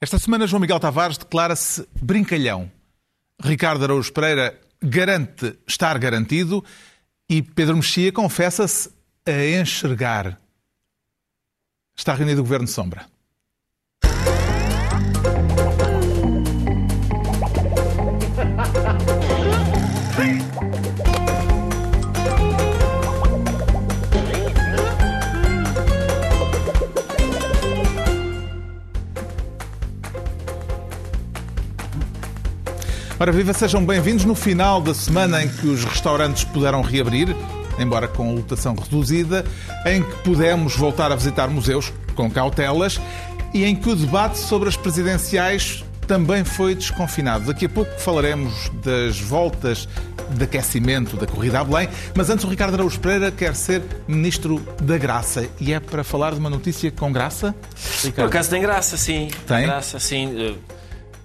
Esta semana, João Miguel Tavares declara-se brincalhão. Ricardo Araújo Pereira garante estar garantido e Pedro Mexia confessa-se a enxergar. Está reunido o Governo Sombra. Ora, viva, sejam bem-vindos no final da semana em que os restaurantes puderam reabrir, embora com lotação reduzida, em que pudemos voltar a visitar museus com cautelas e em que o debate sobre as presidenciais também foi desconfinado. Daqui a pouco falaremos das voltas de aquecimento da corrida a Belém, mas antes o Ricardo Araújo Pereira quer ser Ministro da Graça e é para falar de uma notícia com graça? Ricardo? Por acaso tem graça, sim. Tem? Graça, sim.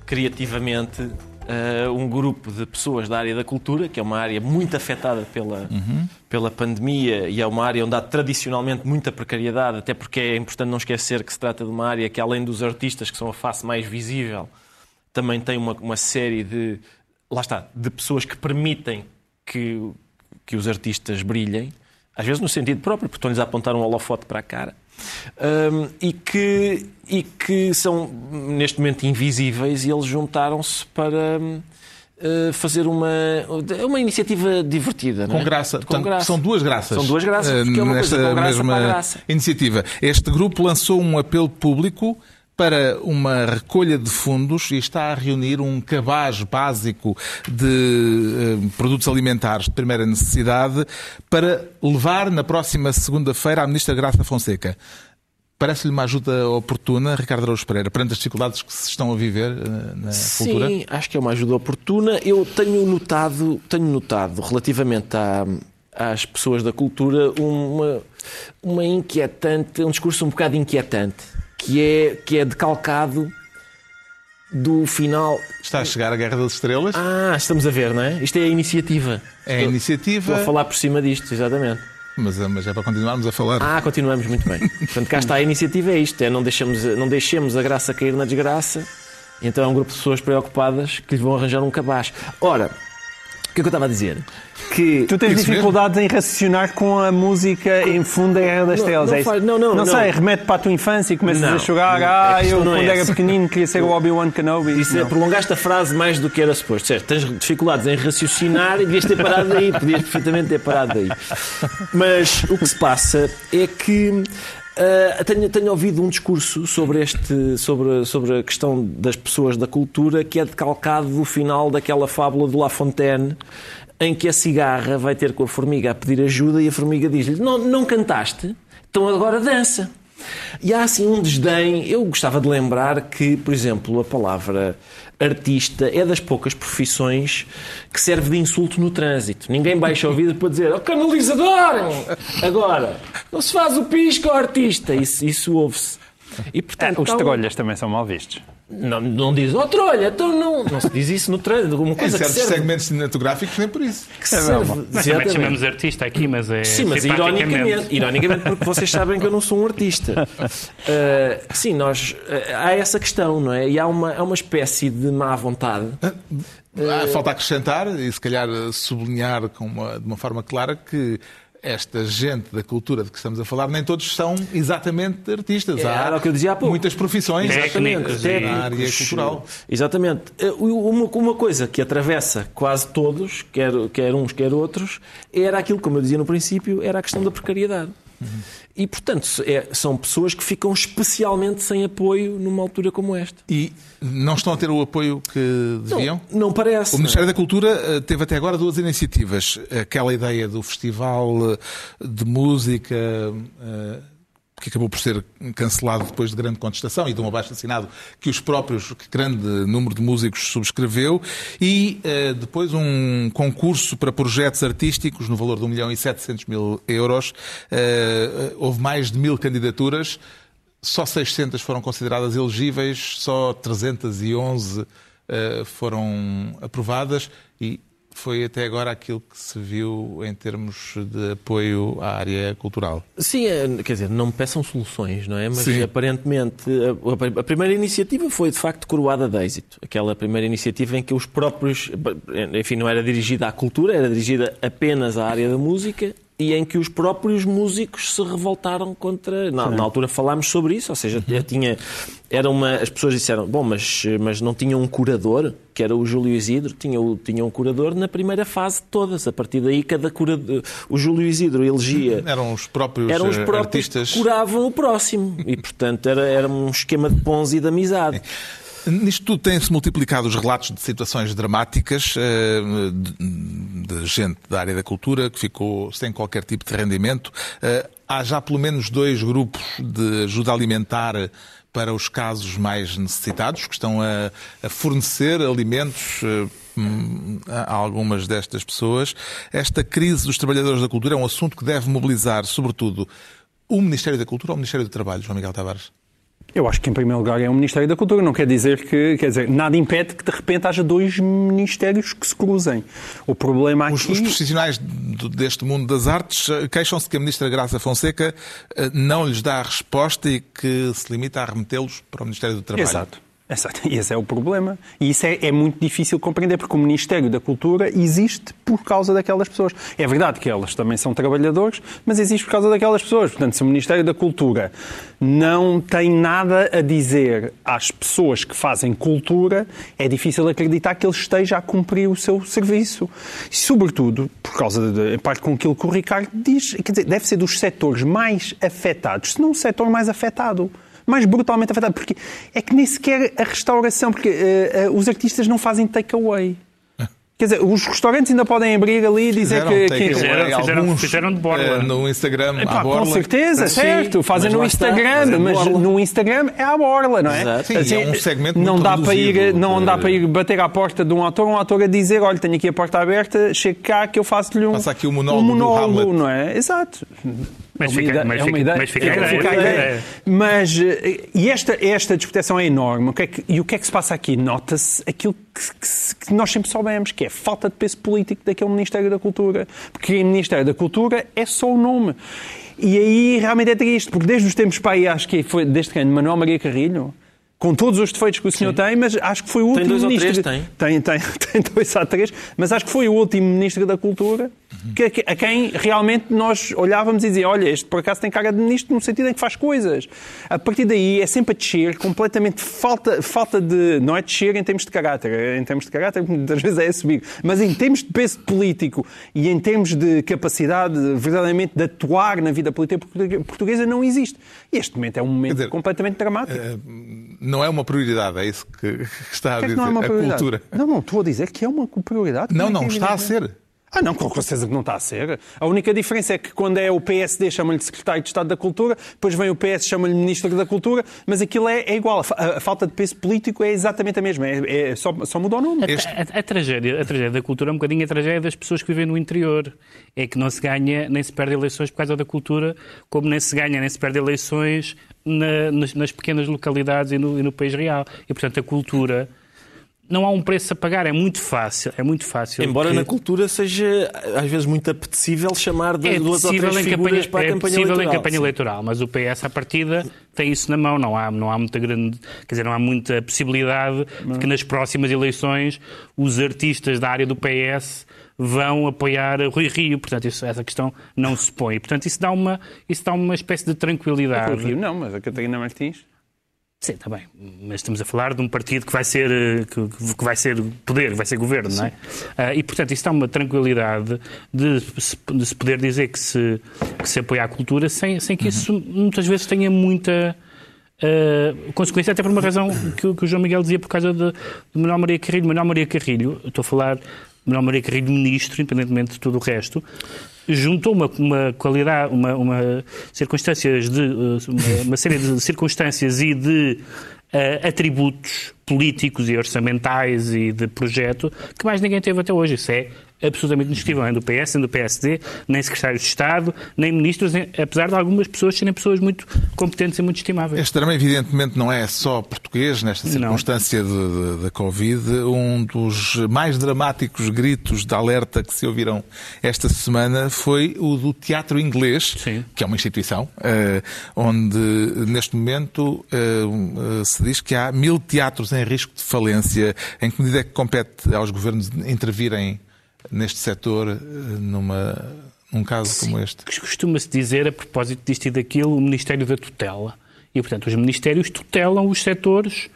Criativamente uh, um grupo de pessoas da área da cultura, que é uma área muito afetada pela, uhum. pela pandemia e é uma área onde há tradicionalmente muita precariedade, até porque é importante não esquecer que se trata de uma área que, além dos artistas, que são a face mais visível, também tem uma, uma série de, lá está, de pessoas que permitem que, que os artistas brilhem, às vezes no sentido próprio, porque estão-lhes a apontar um holofote para a cara. Um, e, que, e que são neste momento invisíveis e eles juntaram-se para uh, fazer uma, uma iniciativa divertida. Com, é? graça. Com Portanto, graça. São duas graças. São duas graças, porque é uma coisa com graça para graça. Iniciativa. Este grupo lançou um apelo público para uma recolha de fundos e está a reunir um cabaz básico de eh, produtos alimentares de primeira necessidade para levar na próxima segunda-feira à Ministra Graça Fonseca. Parece-lhe uma ajuda oportuna, Ricardo Araújo Pereira, perante as dificuldades que se estão a viver eh, na Sim, cultura? Sim, acho que é uma ajuda oportuna. Eu tenho notado, tenho notado relativamente à, às pessoas da cultura uma, uma inquietante, um discurso um bocado inquietante que é, que é decalcado do final. Está a chegar a Guerra das Estrelas? Ah, estamos a ver, não é? Isto é a iniciativa. É a iniciativa. Vou falar por cima disto, exatamente. Mas, mas é para continuarmos a falar. Ah, continuamos muito bem. Portanto, cá está a iniciativa, é isto: é não deixemos, não deixemos a graça cair na desgraça. Então é um grupo de pessoas preocupadas que lhes vão arranjar um cabaz. Ora, que é que eu estava a dizer? Que tu tens dificuldades em raciocinar com a música em fundo da Guerra das. Não, não, é não, não, não, sei, remete para a tua infância e começas a jogar. Ah, eu quando é era pequenino queria ser o Obi-Wan Kenobi. Isso é, prolongaste a frase mais do que era suposto. Certo, tens dificuldades em raciocinar e devias ter parado aí. Podias perfeitamente ter parado aí. Mas o que se passa é que Uh, tenho, tenho, ouvido um discurso sobre, este, sobre, sobre a questão das pessoas da cultura que é decalcado do final daquela fábula do La Fontaine em que a cigarra vai ter com a formiga a pedir ajuda e a formiga diz-lhe: não, não cantaste? Então agora dança. E há assim um desdém. Eu gostava de lembrar que, por exemplo, a palavra artista é das poucas profissões que serve de insulto no trânsito. Ninguém baixa o vidro para dizer oh, canalizador! Agora, não se faz o pisco ao artista. Isso, isso ouve-se. E, portanto, Os trolhas também são mal vistos. Não, não diz, oh trolha, então não, não se diz isso no trânsito. Uma coisa em certos serve, segmentos cinematográficos nem por isso. Que serve, Nós também chamamos artista aqui, mas é. Sim, mas ironicamente, ironicamente, porque vocês sabem que eu não sou um artista. Uh, sim, nós. Uh, há essa questão, não é? E há uma, há uma espécie de má vontade. Uh, falta acrescentar e se calhar sublinhar com uma, de uma forma clara que esta gente da cultura de que estamos a falar, nem todos são exatamente artistas. É, há o que eu dizia há pouco. muitas profissões técnicas na área cultural. Exatamente. Eh, uma, uma coisa que atravessa quase todos, quer, quer uns, quer outros, era aquilo, como eu dizia no princípio, era a questão da precariedade. Uhum. E, portanto, é, são pessoas que ficam especialmente sem apoio numa altura como esta. E não estão a ter o apoio que deviam? Não, não parece. O Ministério da Cultura eh, teve até agora duas iniciativas. Aquela ideia do Festival eh, de Música eh, que acabou por ser cancelado depois de grande contestação e de um abaixo-assinado que os próprios, que grande número de músicos subscreveu, e uh, depois um concurso para projetos artísticos no valor de 1 milhão e 700 mil euros. Uh, houve mais de mil candidaturas, só 600 foram consideradas elegíveis, só 311 uh, foram aprovadas e foi até agora aquilo que se viu em termos de apoio à área cultural. Sim, é, quer dizer, não me peçam soluções, não é? Mas Sim. aparentemente a, a, primeira iniciativa foi de facto coroada de êxito. Aquela primeira iniciativa em que os próprios, enfim, não era dirigida à cultura, era dirigida apenas à área da música e em que os próprios músicos se revoltaram contra. Na, na altura falámos sobre isso, ou seja, uhum. tinha, era uma, as pessoas disseram: bom, mas, mas não tinha um curador, que era o Júlio Isidro, tinha, tinha um curador na primeira fase de todas. A partir daí, cada curador. O Júlio Isidro elegia. Eram os próprios, eram os próprios artistas. que curavam o próximo. E, portanto, era, era um esquema de pons e de amizade. Nisto tudo têm-se multiplicado os relatos de situações dramáticas eh, de gente da área da cultura que ficou sem qualquer tipo de rendimento. Eh, há já pelo menos dois grupos de ajuda alimentar para os casos mais necessitados, que estão a, fornecer alimentos eh, a algumas destas pessoas. Esta crise dos trabalhadores da cultura é um assunto que deve mobilizar, sobretudo, o Ministério da Cultura ou o Ministério do Trabalho, João Miguel Tavares? Eu acho que, em primeiro lugar, é o Ministério da Cultura. Não quer dizer que, quer dizer, nada impede que, de repente, haja dois ministérios que se cruzem. O problema aqui... Os, os profissionais deste mundo das artes eh, queixam-se que a Ministra Graça Fonseca eh, não lhes dá a resposta e que se limita a remetê-los para o Ministério do Trabalho. Exato. Esse é o problema. E isso é, é, muito difícil compreender, porque o Ministério da Cultura existe por causa daquelas pessoas. É verdade que elas também são trabalhadores, mas existe por causa daquelas pessoas. Portanto, se o Ministério da Cultura não tem nada a dizer às pessoas que fazem cultura, é difícil acreditar que ele esteja a cumprir o seu serviço. E, sobretudo, por causa, de, em parte com aquilo que o Ricardo diz, quer dizer, deve ser dos setores mais afetados, se não o setor mais afetado mais brutalmente afetado. Porque é que nem sequer a restauração, porque uh, uh, os artistas não fazem takeaway. Quer dizer, os restaurantes ainda podem abrir ali e dizer fizeram, que. que fizeram, fizeram, fizeram de borla. Uh, no Instagram, Epá, à borla. Com certeza, certo. Fazem no Instagram, está, mas, mas no Instagram é à borla, não é? Sim, assim, é um segmento não dá para ir Não dá para ir bater à porta de um ator, um ator a dizer: olha, tenho aqui a porta aberta, chega cá que eu faço-lhe um. Passa aqui o monólogo, um monólogo não é? Exato. Mas é fica, mas, é fica, ideia, mas fica, a ideia. Fica a ideia. Mas, eh, e esta, esta desproteção é enorme. O que é que, e o que é que se passa aqui? Nota-se aquilo que, que, que, nós sempre soubemos, que é a falta de peso político daquele Ministério da Cultura. Porque o Ministério da Cultura é só o nome. E aí realmente é triste, porque desde os tempos para aí, acho que foi desde quem? Manuel Maria Carrilho, com todos os defeitos que o senhor Sim. tem, mas acho que foi o último tem dois ministro. Ou três, tem? Tem, tem, tem dois a três, mas acho que foi o último ministro da Cultura que, a quem realmente nós olhávamos e dizia, olha, este por acaso tem cara de ministro no sentido em que faz coisas. A partir daí é sempre a descer, completamente falta, falta de. Não é descer em termos de caráter, em termos de caráter muitas vezes é subir, mas em termos de peso político e em termos de capacidade verdadeiramente de atuar na vida política portuguesa não existe. E este momento é um momento dizer, completamente dramático. Eh, não é uma prioridade, é isso que está a dizer. É não é uma prioridade? A cultura. Não, não, estou a dizer que é uma prioridade. Não, não, está a ser. Ah, não, com certeza que não está a ser. A única diferença é que quando é o PSD chama-lhe Secretário de Estado da Cultura, depois vem o PS chama-lhe Ministro da Cultura, mas aquilo é, é igual. A, a, falta de peso político é exatamente a mesma. É, é só, só muda o nome. A, a, a, tragédia, a tragédia da cultura é um bocadinho a tragédia das pessoas que vivem no interior. É que não se ganha nem se perde eleições por causa da cultura, como nem se ganha nem se perde eleições na, nas, nas, pequenas localidades e no, e no país real. E, portanto, a cultura não há um preço a pagar, é muito fácil, é muito fácil. Embora que... na cultura seja às vezes muito apetecível chamar de é duas ou três figuras campanha, para a é campanha eleitoral. em campanha eleitoral, mas o PS à partida tem isso na mão, não há, não há muita grande, quer dizer, não há muita possibilidade não. de que nas próximas eleições os artistas da área do PS vão apoiar Rui Rio, portanto isso, essa questão não se põe. Portanto isso dá uma, isso dá uma espécie de tranquilidade. Rui Rio não, mas a Catarina Martins Sim, está bem. Mas estamos a falar de um partido que vai ser, eh, que, que vai ser poder, vai ser governo, Sim. não é? Uh, e, portanto, isso dá uma tranquilidade de, de, se poder dizer que se, que se apoia a cultura sem, sem que isso uhum. muitas vezes tenha muita uh, consequência, até por uma razão que, que, o João Miguel dizia por causa de, de Manuel Maria Carrilho. Manuel Maria Carrilho, estou a falar Manuel Maria Carrilho ministro, independentemente de tudo o resto, juntou uma, uma qualidade, uma, uma circunstâncias de uma, uma, série de circunstâncias e de uh, atributos políticos e orçamentais e de projeto que mais ninguém teve até hoje. Isso é absolutamente indiscutível, nem do PS, nem do PSD, nem secretários de Estado, nem ministros, apesar de algumas pessoas serem pessoas muito competentes e muito estimáveis. Este drama, evidentemente, não é só português, nesta circunstância da Covid. Um dos mais dramáticos gritos de alerta que se ouviram esta semana foi o do teatro inglês, Sim. que é uma instituição, eh, onde neste momento eh, se diz que há mil teatros em risco de falência. Em que medida é que compete aos governos intervirem neste setor eh, numa, num caso Sim. como este? Costuma-se dizer, a propósito disto e daquilo, o Ministério da Tutela. E, portanto, os ministérios tutelam os setores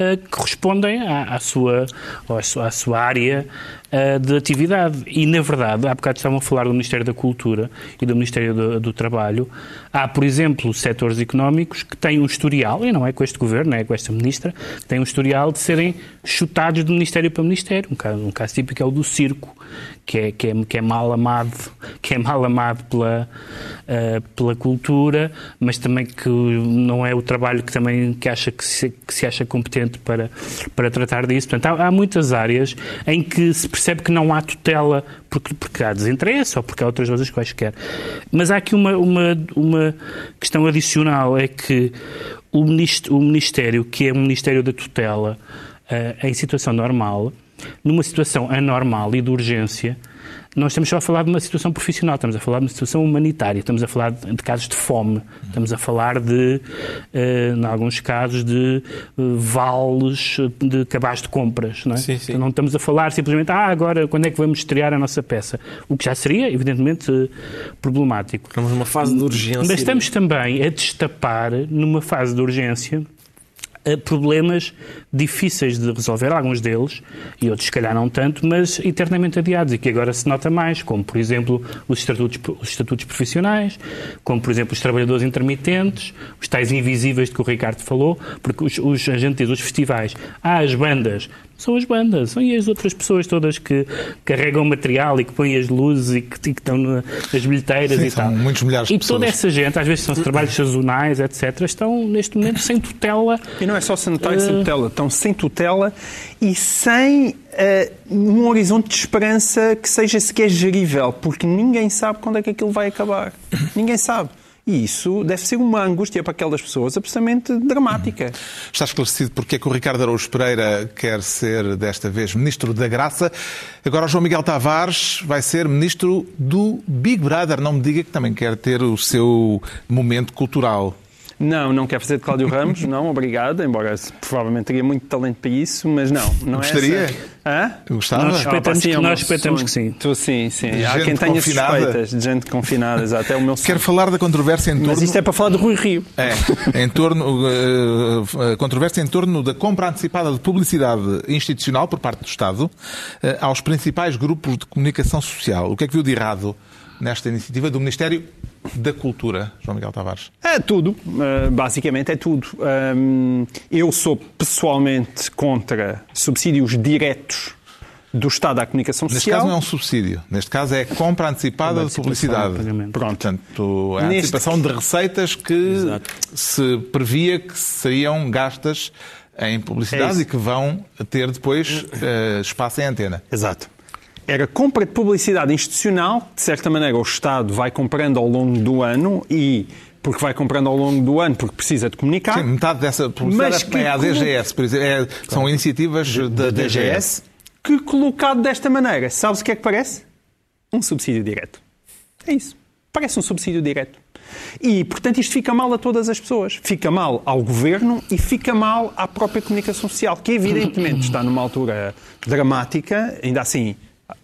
uh, que correspondem à, à, sua, à, sua, à sua área uh, de atividade. E, na verdade, há bocado estavam a falar do Ministério da Cultura e do Ministério do, do Trabalho. Há, por exemplo, setores económicos que têm um historial, e não é com este governo, é com esta ministra, têm um historial de serem chutados de ministério para ministério. Um caso, um caso típico é o do circo, que é, que é, que é mal amado, que é mal amado pela, uh, pela cultura, mas também que não é o trabalho que também que acha que se, que se acha competente para, para tratar disso. Portanto, há, há, muitas áreas em que se percebe que não há tutela porque, porque há desinteresse ou porque há outras coisas quaisquer. Mas há aqui uma, uma, uma questão adicional, é que o Ministério, o ministério que é o Ministério da Tutela, uh, em situação normal, numa situação anormal e de urgência, nós estamos só a falar de uma situação profissional, estamos a falar de uma situação humanitária, estamos a falar de, casos de fome, estamos a falar de, uh, em alguns casos, de uh, vales de cabaz de compras. Não, é? sim, sim. Então não estamos a falar simplesmente, ah, agora quando é que vamos estrear a nossa peça? O que já seria, evidentemente, problemático. Estamos numa fase de urgência. Mas estamos também a destapar, numa fase de urgência, problemas difíceis de resolver, alguns deles, e outros se calhar não tanto, mas eternamente adiados e que agora se nota mais, como por exemplo os estatutos, os estatutos profissionais, como por exemplo os trabalhadores intermitentes, os tais invisíveis de que o Ricardo falou, porque os, os a gente diz, os festivais, ah, as bandas, são as bandas, são as outras pessoas todas que carregam material e que põem as luzes e que, e que estão nas bilheteiras Sim, e tal. Muitos milhares de e pessoas. toda essa gente, às vezes são trabalhos sazonais, etc., estão neste momento sem tutela. E não é só sanitário uh... sem tutela, estão sem tutela e sem uh, um horizonte de esperança que seja sequer gerível, porque ninguém sabe quando é que aquilo vai acabar. ninguém sabe. E isso deve ser uma angústia para aquelas pessoas absolutamente dramática. Está esclarecido porque é que o Ricardo Araújo Pereira quer ser, desta vez, Ministro da Graça. Agora João Miguel Tavares vai ser Ministro do Big Brother. Não me diga que também quer ter o seu momento cultural. Não, não quero fazer de Cláudio Ramos, não, obrigado, embora provavelmente teria muito talento para isso, mas não. não Gostaria? É essa... Hã? Gostava? Nós respeitamos, Ah, sim, o nós respeitamos que sim. Tu, sim, sim. De Há quem tenha confinada. suspeitas de gente confinada, exato. É o meu sonho. Quero falar da controvérsia em torno... Mas isto é para falar do Rui Rio. É, em torno, uh, a controvérsia em torno da compra antecipada de publicidade institucional por parte do Estado uh, aos principais grupos de comunicação social. O que é que viu de errado nesta iniciativa do Ministério da Cultura, João Miguel Tavares? É tudo, uh, basicamente é tudo. Um, eu sou pessoalmente contra subsídios diretos do Estado à comunicação Neste social. caso não é um subsídio, neste caso é compra antecipada de publicidade. Pronto, portanto, é a Neste- antecipação de receitas que se previa que seriam gastas em É publicidade isso. e que vão ter depois eh, espaço em antena. Exato. Era compra de publicidade institucional, de certa maneira o Estado vai comprando ao longo do ano e porque vai comprando ao longo do ano porque precisa de comunicar. Sim, metade dessa publicidade é a DGS, por exemplo. É- são iniciativas da DGS. que colocado desta maneira, sabes o que é que parece? Um subsídio direto. É isso. Parece um subsídio direto. E, portanto, isto fica mal a todas as pessoas. Fica mal ao governo e fica mal à própria comunicação social, que evidentemente está numa altura dramática, ainda assim,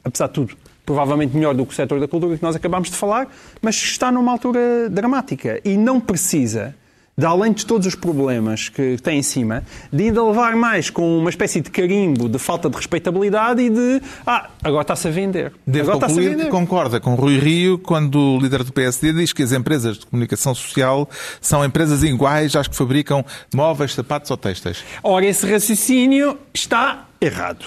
apesar de tudo, provavelmente melhor do que o setor da cultura que nós acabámos de falar, mas está numa altura dramática e não precisa de além de todos os problemas que tem em cima, de ainda levar mais com uma espécie de carimbo de falta de respeitabilidade e de ah, agora está-se a vender. Devo agora concluir que vender. concorda com Rui Rio quando o líder do PSD diz que as empresas de comunicação social são empresas iguais às que fabricam móveis, sapatos ou textas. Ora, esse raciocínio está errado.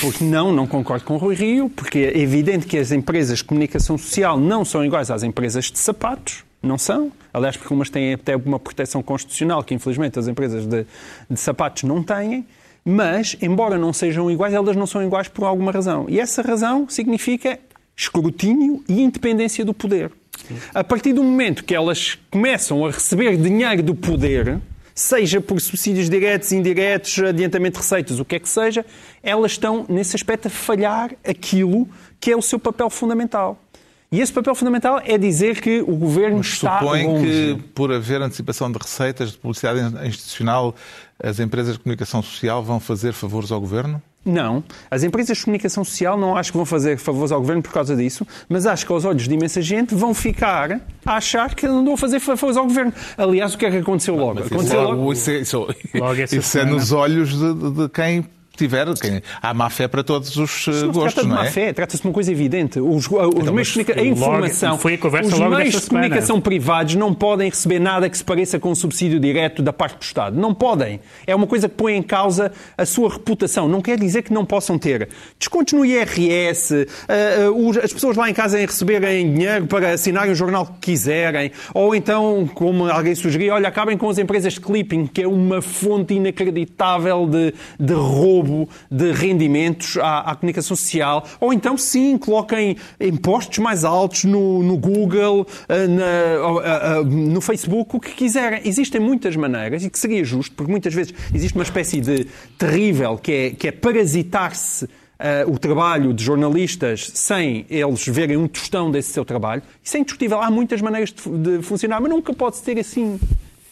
Porque não, não concordo com o Rui Rio, porque é evidente que as empresas de comunicação social não são iguais às empresas de sapatos. Não são. Aliás, porque umas têm até uma proteção constitucional que, infelizmente, as empresas de, de sapatos não têm. Mas, embora não sejam iguais, elas não são iguais por alguma razão. E essa razão significa escrutínio e independência do poder. A partir do momento que elas começam a receber dinheiro do poder, seja por subsídios diretos, indiretos, adiantamento de receitas, o que é que seja, elas estão, nesse aspecto, a falhar aquilo que é o seu papel fundamental. E esse papel fundamental é dizer que o governo Mas está supõe longe. que, por haver antecipação de receitas de publicidade institucional, as empresas de comunicação social vão fazer favores ao governo? Não. As empresas de comunicação social não acho que vão fazer favores ao governo por causa disso, mas acho que aos olhos de imensa gente vão ficar a achar que não vão fazer favores ao governo. Aliás, o que é que aconteceu logo? Aconteceu isso, logo. isso, é- isso- Logo isso é semana. nos olhos de- de quem tiver. Quem, há má fé para todos os eh, Não gostos, não má é? fé, trata-se de uma coisa evidente. Os, os meios mas de comunica- a logo- informação, foi a conversa os logo meios de comunicação privados não podem receber nada que se pareça com um subsídio direto da parte do Estado. Não podem. É uma coisa que põe em causa a sua reputação. Não quer dizer que não possam ter. Descontos no IRS, ah, os- as pessoas lá em casa em receberem dinheiro para assinarem o jornal que quiserem, ou então, como alguém sugeriu, olha, acabem com as empresas de clipping, que é uma fonte inacreditável de, de roubo de rendimentos à, à comunicação social, ou então sim, coloquem impostos mais altos no, no Google, ah, na- ah, ah, no Facebook, o que quiserem. Existem muitas maneiras e que seria justo, porque muitas vezes existe uma espécie de terrível que é, que é parasitar-se ah, o trabalho de jornalistas sem eles verem um tostão desse seu trabalho. Isso é indiscutível. Há muitas maneiras de, de funcionar, mas nunca pode ser assim.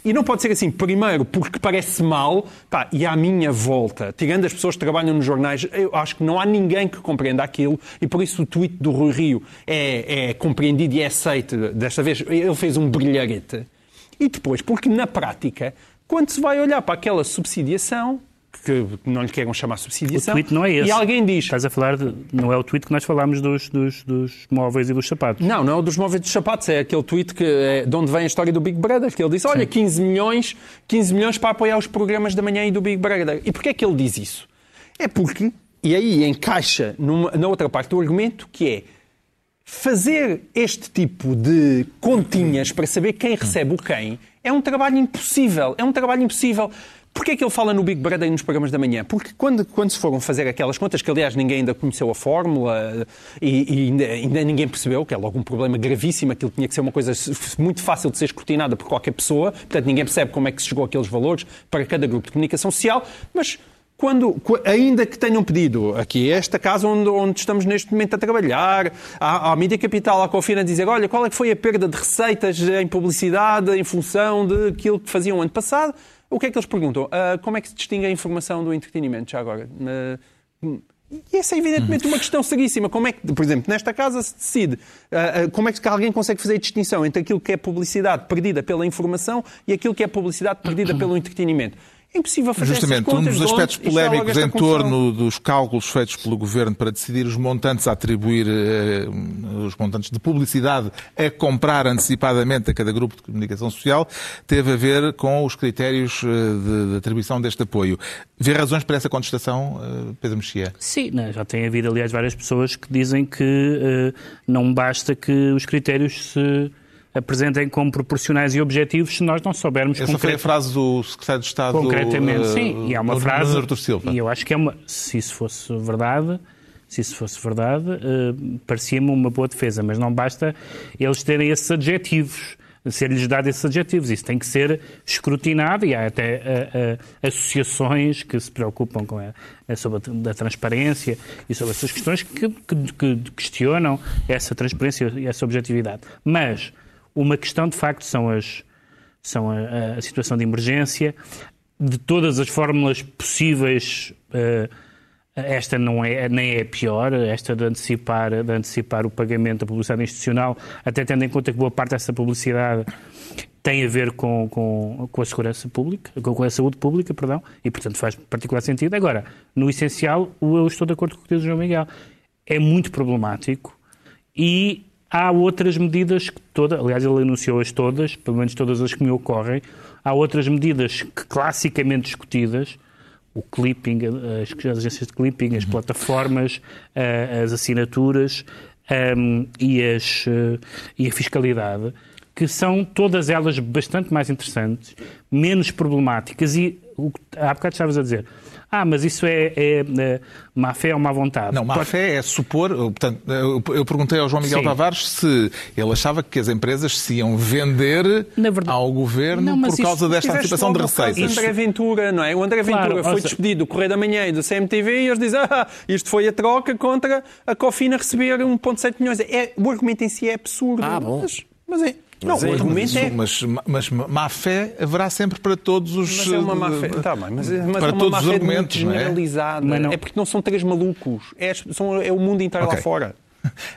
E não pode ser assim, primeiro, porque parece mal, pá, e à minha volta, tirando as pessoas que trabalham nos jornais, eu acho que não há ninguém que compreenda aquilo, e por isso o tweet do Rui Rio é, é compreendido e é aceito. Desta vez ele fez um brilharete. E depois, porque na prática, quando se vai olhar para aquela subsidiação, que não lhe queiram chamar O subsidiação, tweet não é esse. e alguém diz, Estás a falar de. Não é o tweet que nós falámos dos, dos, dos móveis e dos sapatos. Não, não é o dos móveis dos sapatos, é aquele tweet que é de onde vem a história do Big Brother, que ele disse, olha, 15 milhões, 15 milhões para apoiar os programas da manhã e do Big Brother. E porquê é que ele diz isso? É porque, e aí encaixa numa- na outra parte do argumento, que é fazer este tipo de continhas para saber quem recebe o quem é um trabalho impossível. É um trabalho impossível. Porquê é que ele fala no Big Brother e nos programas da manhã? Porque quando, quando se foram fazer aquelas contas, que aliás ninguém ainda conheceu a fórmula e, e ainda, ainda ninguém percebeu, que é logo um problema gravíssimo, aquilo tinha que ser uma coisa muito fácil de ser escrutinada por qualquer pessoa, portanto ninguém percebe como é que se chegou àqueles valores para cada grupo de comunicação social, mas quando, qu- ainda que tenham pedido aqui esta casa onde, onde estamos neste momento a trabalhar, à, à Mídia Capital, à Confina, dizer olha, qual é que foi a perda de receitas em publicidade em função daquilo que faziam ano passado, o que é que eles perguntam? Ah, como é que se distingue a informação do entretenimento já agora? Ah, e essa é evidentemente uma questão seríssima. Como é que, por exemplo, nesta casa se decide ah, como é que alguém consegue fazer a distinção entre aquilo que é publicidade perdida pela informação e aquilo que é publicidade perdida pelo entretenimento? É impossível fazer Justamente, essas contas um dos aspectos onde- polémicos em confusão. torno dos cálculos feitos pelo Governo para decidir os montantes a atribuir, eh, os montantes de publicidade a comprar antecipadamente a cada grupo de comunicação social, teve a ver com os critérios eh, de, de atribuição deste apoio. Vê razões para essa contestação, eh, Pedro Mexia? Sim, né, já tem havido, aliás, várias pessoas que dizem que eh, não basta que os critérios se apresentem como proporcionais e objetivos se nós não soubermos Essa foi a frase do Secretário de Estado concretamente. eh, Sim, e há uma frase. Artur Silva. E eu acho que é uma. Se isso fosse verdade. Se isso fosse verdade, eh, parecia-me uma boa defesa, mas não basta eles terem esses adjetivos, ser-lhes dados esses adjetivos. Isso tem que ser escrutinado e há até eh, eh, associações que se preocupam com a, a- sobre a, da transparência e sobre essas questões que, que- que questionam essa transparência e essa objetividade. Mas uma questão, de facto, são as, são a, a- situação de emergência. De todas as fórmulas possíveis, eh, esta não é, nem é a pior, esta de antecipar, de antecipar o pagamento da publicidade institucional, até tendo em conta que boa parte dessa publicidade tem a ver com, com, com a segurança pública, com, com a saúde pública, perdão, e portanto faz particular sentido. Agora, no essencial, eu estou de acordo com o que diz o João Miguel. É muito problemático e há outras medidas que toda, aliás, ele anunciou-as todas, pelo menos todas as que me ocorrem, há outras medidas que classicamente discutidas, o clipping, as, as agências de clipping, as plataformas, eh, as assinaturas ehm, e, as, eh, e a fiscalidade, que são todas elas bastante mais interessantes, menos problemáticas e o que há bocado estavas a dizer. Ah, mas isso é, é, é má fé ou má vontade. Não, má Pode- fé é supor. Portanto, eu eu perguntei ao João Miguel Sim. Tavares se ele achava que as empresas se iam vender Na verdade- ao governo Não, por causa desta Tiveste antecipação de logo o receitas. André Ventura, não é? O André Claro, Ventura foi ou seja- despedido do Correio da Manhã e do CMTV e eles dizem ah, isto foi a troca contra a Cofina receber 1,7 milhões. É, o argumento em si é absurdo. Ah, bom. Mas, mas é. Não, Mas o é- argumento é. Mas, mas má fé haverá sempre para todos os. Mas é uma má fé. Tá bem, mas, mas para é uma todos má os argumentos, muito não é? não- É porque não são três malucos. É, são- é o mundo inteiro Ok. lá fora.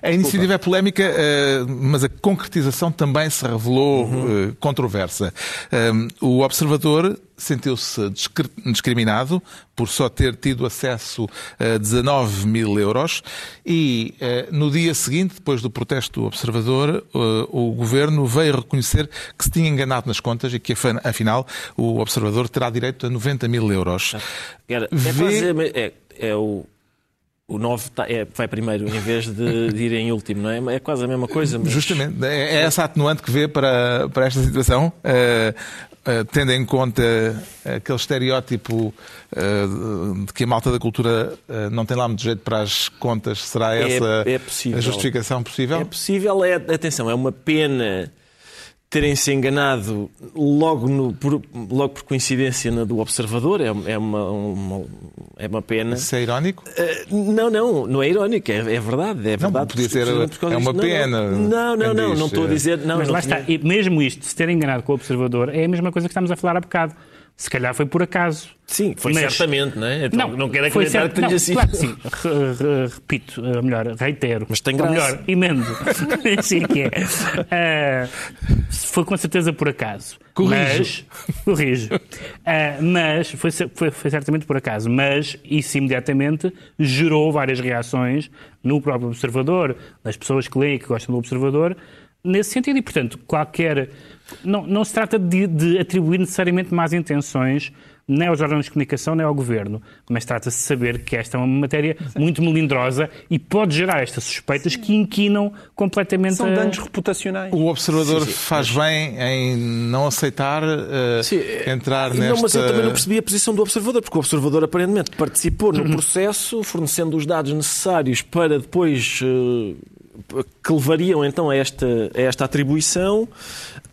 A iniciativa é polémica, eh, mas a concretização também se revelou eh, controversa. Um, O observador sentiu-se discri- discriminado por só ter tido acesso a 19 mil euros e eh, no dia seguinte, depois do protesto do observador, eh, o governo veio reconhecer que se tinha enganado nas contas e que afinal o observador terá direito a 90 mil euros. É, Vê- é, é o, o 9 tá- é, vai primeiro em vez de, de ir em último, não é? É quase a mesma coisa. Mas... Justamente, é é essa atenuante que vê para, para esta situação, eh, eh, tendo em conta aquele estereótipo eh, de que a malta da cultura eh, não tem lá muito jeito para as contas, será É- essa é a justificação possível? É possível, é, atenção, é uma pena terem-se enganado logo, no, por, logo por coincidência na do observador, é, é, uma, uma- é uma pena. Isso é irónico? Eh, Não, não, não é irónico, é, é verdade. É Não, verdade podia ser, precisamente por causa é uma disto. Não, pena, Não, não, não, não estou a eh, dizer. Não, mas não lá está. E mesmo isto, se ter enganado com o observador, é a mesma coisa que estamos a falar há bocado. Se calhar foi por acaso. Sim, foi Mas- certamente, não é? Então, não, quero foi acreditar certo- que tenha não, sido. Claro que sim. Re- re- repito, ou melhor, reitero. Mas tem Ou graça. melhor, emendo. sim que é. Ah, foi com certeza por acaso. Corrijo. Mas, corrijo. Ah, mas foi, foi, foi certamente por acaso. Mas isso imediatamente gerou várias reações no próprio observador, das pessoas que leem e que gostam do observador, nesse sentido. E, portanto, qualquer. Não, não se trata de, de atribuir necessariamente más intenções nem aos órgãos de comunicação, nem ao governo, mas trata-se de saber que esta é uma matéria muito melindrosa e pode gerar estas suspeitas que inquinam completamente São a- danos reputacionais. O observador faz bem em não aceitar Sim, é- entrar Não, nesta... mas eu também não percebi a posição do observador, porque o observador aparentemente participou no processo, fornecendo os dados necessários para depois eh, que levariam então a esta, a esta atribuição.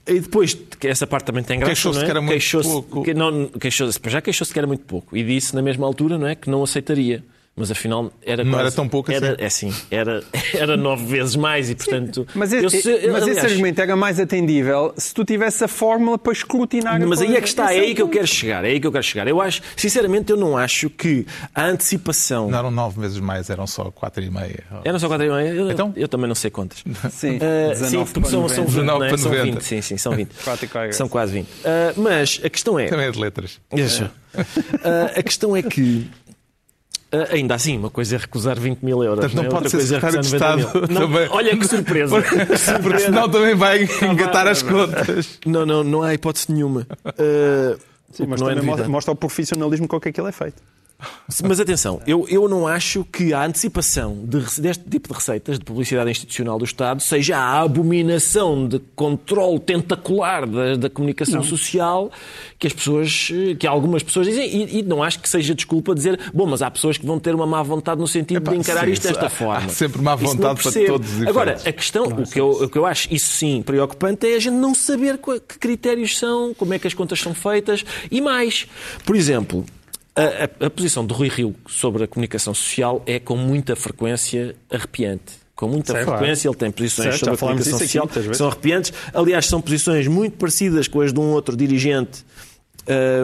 E depois, essa parte também tem graça, Queixou-se é? que era muito queixou-se, pouco. Que, não, queixou-se, para já queixou-se que era muito pouco. E disse na mesma altura, não é? Que não aceitaria. Mas afinal era Não quase- era tão pouco era, assim. É sim, era, era nove vezes mais e portanto... Mas, eu esse, sei- mas esse aliás, argumento era mais atendível se tu tivesse a fórmula para escrutinar a Mas aí é que está, Esse é aí que eu quero chegar, é aí que eu quero chegar. Eu acho, sinceramente, eu não acho que a antecipação. Não eram nove meses mais, eram só quatro e meia. Eram só 4 eu, Então? eu também não sei quantas. Sim, 19 sim, porque são, são 90. 20, não é? 19 para são 90. 20, sim, sim, são 20. Quatro e qualquer São quase 20. Ah, mas a questão é. Também é de letras. Isso. Ah, a questão é que. Ah, ainda assim, uma coisa é recusar 20 mil euros. Portanto, não é? pode Outra ser coisa é secretário de recusar Estado 90 mil. Não, também. Olha que surpresa. Porque senão também vai engatar as contas. não, não, não há hipótese nenhuma. Ah, Sim, mas não é mostra o profissionalismo com que aquilo é feito. Mas atenção, eu, eu não acho que a antecipação de deste tipo de receitas de publicidade institucional do Estado seja a abominação de controle tentacular da, da comunicação social que as pessoas, eh, que algumas pessoas dizem, e, e não acho que seja desculpa dizer, bom, mas há pessoas que vão ter uma má vontade no sentido Epá, de encarar sim, isto desta há- forma. há sempre má não vontade para todos os Agora, a questão, o que, eu, o que eu acho, isso sim, preocupante, é a gente não saber que critérios são, como é que as contas são feitas e mais. Por exemplo, a, a- a posição do Rui Rio sobre a comunicação social é com muita frequência arrepiante. Com muita Certo. frequência, ele tem posições Certo, sobre a comunicação aqui social que são arrepiantes. Aliás, são posições muito parecidas com as de um outro dirigente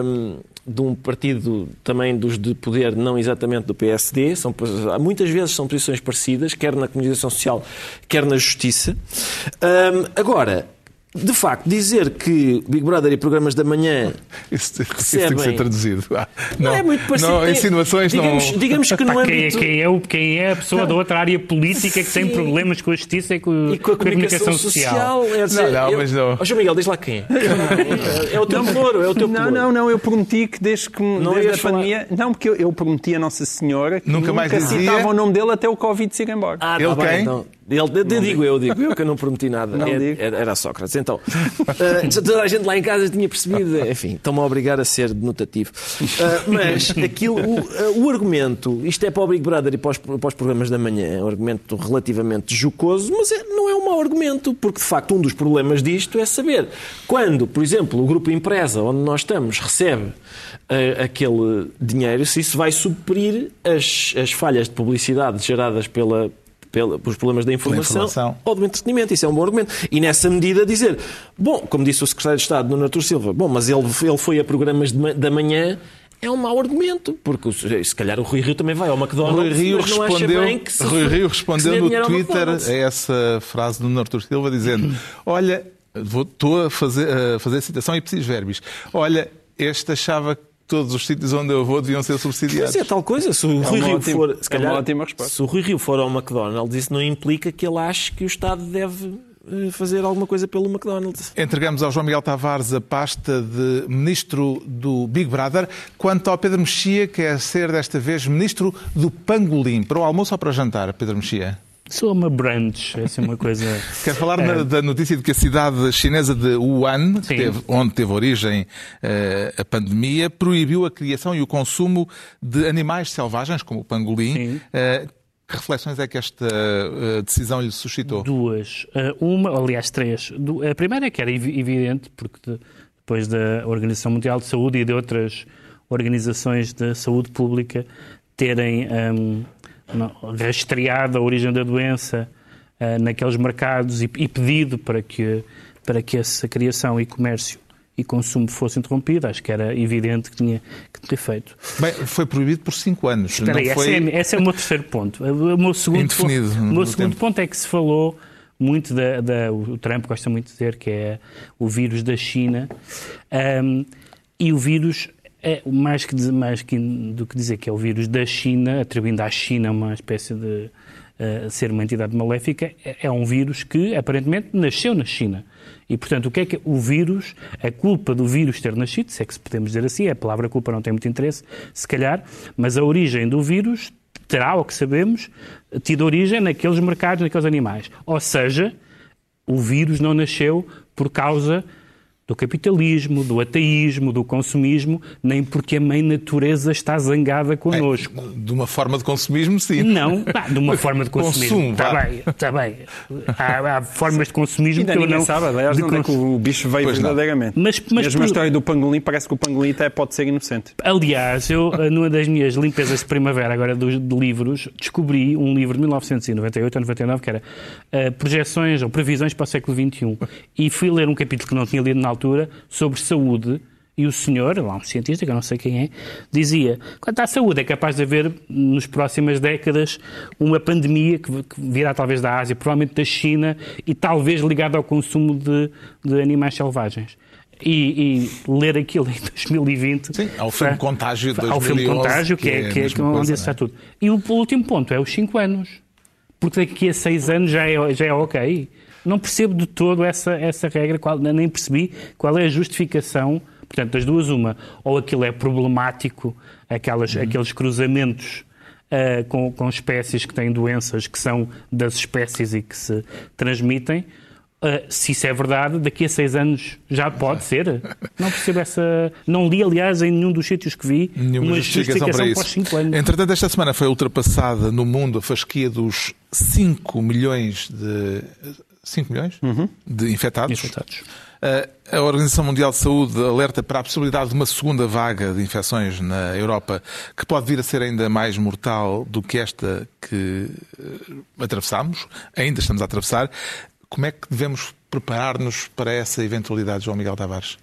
hum, de um partido também dos de poder, não exatamente do PSD. São, muitas vezes são posições parecidas, quer na comunicação social, quer na justiça. Hum, agora, de facto, dizer que Big Brother e programas da manhã Isso, isso tem que ser Recebem. traduzido. Ah, não, é muito parecido. Não, insinuações digamos, não. Digamos que quem, é, âmbito... quem, é, o- quem é a pessoa da outra área política que tem Sim. problemas com a justiça e com, E com a comunicação, social. é dizer, Não, não, eu- mas não. Ó, João Miguel, diz lá quem é. É o teu pelouro, é o teu Não, pelouro. não, não, eu prometi que desde que Não desde a falar. pandemia. Não, porque eu, eu prometi a Nossa Senhora que Nunca nunca, mais dizia- citava o nome dele até o Covid se ir embora. Ah, Ele tá bem, quem? então. Ele, digo eu, digo eu que eu não prometi nada. Não era, digo. era- Sócrates. Então, uh, toda a gente lá em casa tinha percebido. Enfim, estão-me a obrigar a ser denotativo. Uh, mas aquilo, o, uh, o argumento, isto é para o Big Brother e para os, para os programas da manhã, é um argumento relativamente jocoso, mas é- não é um mau argumento, porque de facto um dos problemas disto é saber quando, por exemplo, o grupo empresa onde nós estamos recebe aquele dinheiro, se isso vai suprir as, as falhas de publicidade geradas pela, pelos problemas da informação, informação. ou do entretenimento. Isso é um bom argumento. E nessa medida dizer, bom, como disse o secretário de Estado, Nuno Artur Silva, bom, mas ele, ele foi a programas de da manhã. É um mau argumento, porque se calhar o Rui Rio também vai ao McDonald's. Rui Rio respondeu, se- Rui Rio respondeu no Twitter a essa frase do Nuno Artur Silva dizendo: Olha, vou- estou a fazer, a fazer citação e preciso verbis. Olha, este achava que todos os sítios onde eu vou deviam ser subsidiados. Mas é tal coisa. Se o Rui uma Rio ótima- for. é Se, calhar, uma ótima resposta. se o Rui Rio for ao McDonald's, isso não implica que ele ache que o Estado deve eh, fazer alguma coisa pelo McDonald's. Entregamos ao João Miguel Tavares a pasta de ministro do Big Brother, quanto ao Pedro Mexia, que é ser desta vez ministro do Pangolim. Para o almoço ou para o jantar, Pedro Mexia? Sou uma brunch, essa é uma coisa. Quero falar na- da notícia de que a cidade chinesa de Wuhan, teve- onde teve origem eh, a pandemia, proibiu a criação e o consumo de animais selvagens, como o pangolim. Eh, que reflexões é que esta eh, decisão lhe suscitou? Duas. Uh, Uma, aliás, três. A primeira é que era evi- evidente, porque de- depois da Organização Mundial de Saúde e de outras organizações de saúde pública terem um, rastreado a origem da doença uh, naqueles mercados e, e pedido para que, para que essa criação e comércio e consumo fosse interrompido, acho que era evidente que tinha que ter feito. Bem, foi proibido por cinco anos. Espera não aí, foi... esse, é, esse é o meu terceiro ponto. O meu segundo, Indefinido ponto, o meu segundo tempo. ponto é que se falou muito da, da- o Trump gosta muito de dizer que é o vírus da China Ahm, e o vírus é mais que mais que do que dizer que é o vírus da China atribuindo à China uma espécie de eh, ser uma entidade maléfica é, é um vírus que aparentemente nasceu na China e portanto o que é que o vírus a culpa do vírus ter nascido se é que se podemos dizer assim a palavra culpa não tem muito interesse se calhar mas a origem do vírus terá, ao que sabemos, tido origem naqueles mercados, naqueles animais. Ou seja, o vírus não nasceu por causa do capitalismo, do ateísmo, do consumismo, nem porque a mãe natureza está zangada connosco. De uma forma de consumismo, sim. Não, de uma forma de consumismo. Consumo, Está vá. bem, está bem. Há, há formas de consumismo Ainda que eu não... sabe, aliás, de onde é que cons- o bicho veio Pois não. verdadeiramente. Mas- mas Mesmo por- a história do pangolim, parece que o pangolim até pode ser inocente. Aliás, eu, eh, numa das minhas limpezas de primavera, agora dos, de livros, descobri um livro de 1998 ou 99 que era eh, Projeções ou Previsões para o século XXI. E fui ler um capítulo que não tinha lido na altura sobre saúde. E o senhor, lá um cientista, que eu não sei quem é, dizia: quanto à saúde, é capaz de haver, nas próximas décadas, uma pandemia que, que virá talvez da Ásia, provavelmente da China, e talvez ligada ao consumo de, de animais selvagens. E, e ler aquilo em 2020. Sim, ao filme Contágio de Ao filme 2011, Contágio, que, que é, é a que é onde está é? tudo. E o último ponto é os 5 anos. Porque daqui a 6 anos já é, já é ok. Não percebo de todo essa, essa regra, qual- nem percebi qual é a justificação. Portanto, das duas, uma, ou aquilo é problemático, aquelas, Uhum. aqueles cruzamentos ah, com, com espécies que têm doenças que são das espécies e que se transmitem. Ah, se isso é verdade, daqui a seis anos já pode ser. Não percebo essa. Não li, aliás, em nenhum dos sítios que vi Nenhuma uma justificação, para os isso. cinco anos. Entretanto, esta semana foi ultrapassada no mundo a fasquia dos 5 milhões de. 5 milhões? De infectados. Infectados. Uh, A Organização Mundial de Saúde alerta para a possibilidade de uma segunda vaga de infecções na Europa, que pode vir a ser ainda mais mortal do que esta que uh, atravessámos, ainda estamos a atravessar. Como é que devemos preparar-nos para essa eventualidade, João Miguel Tavares?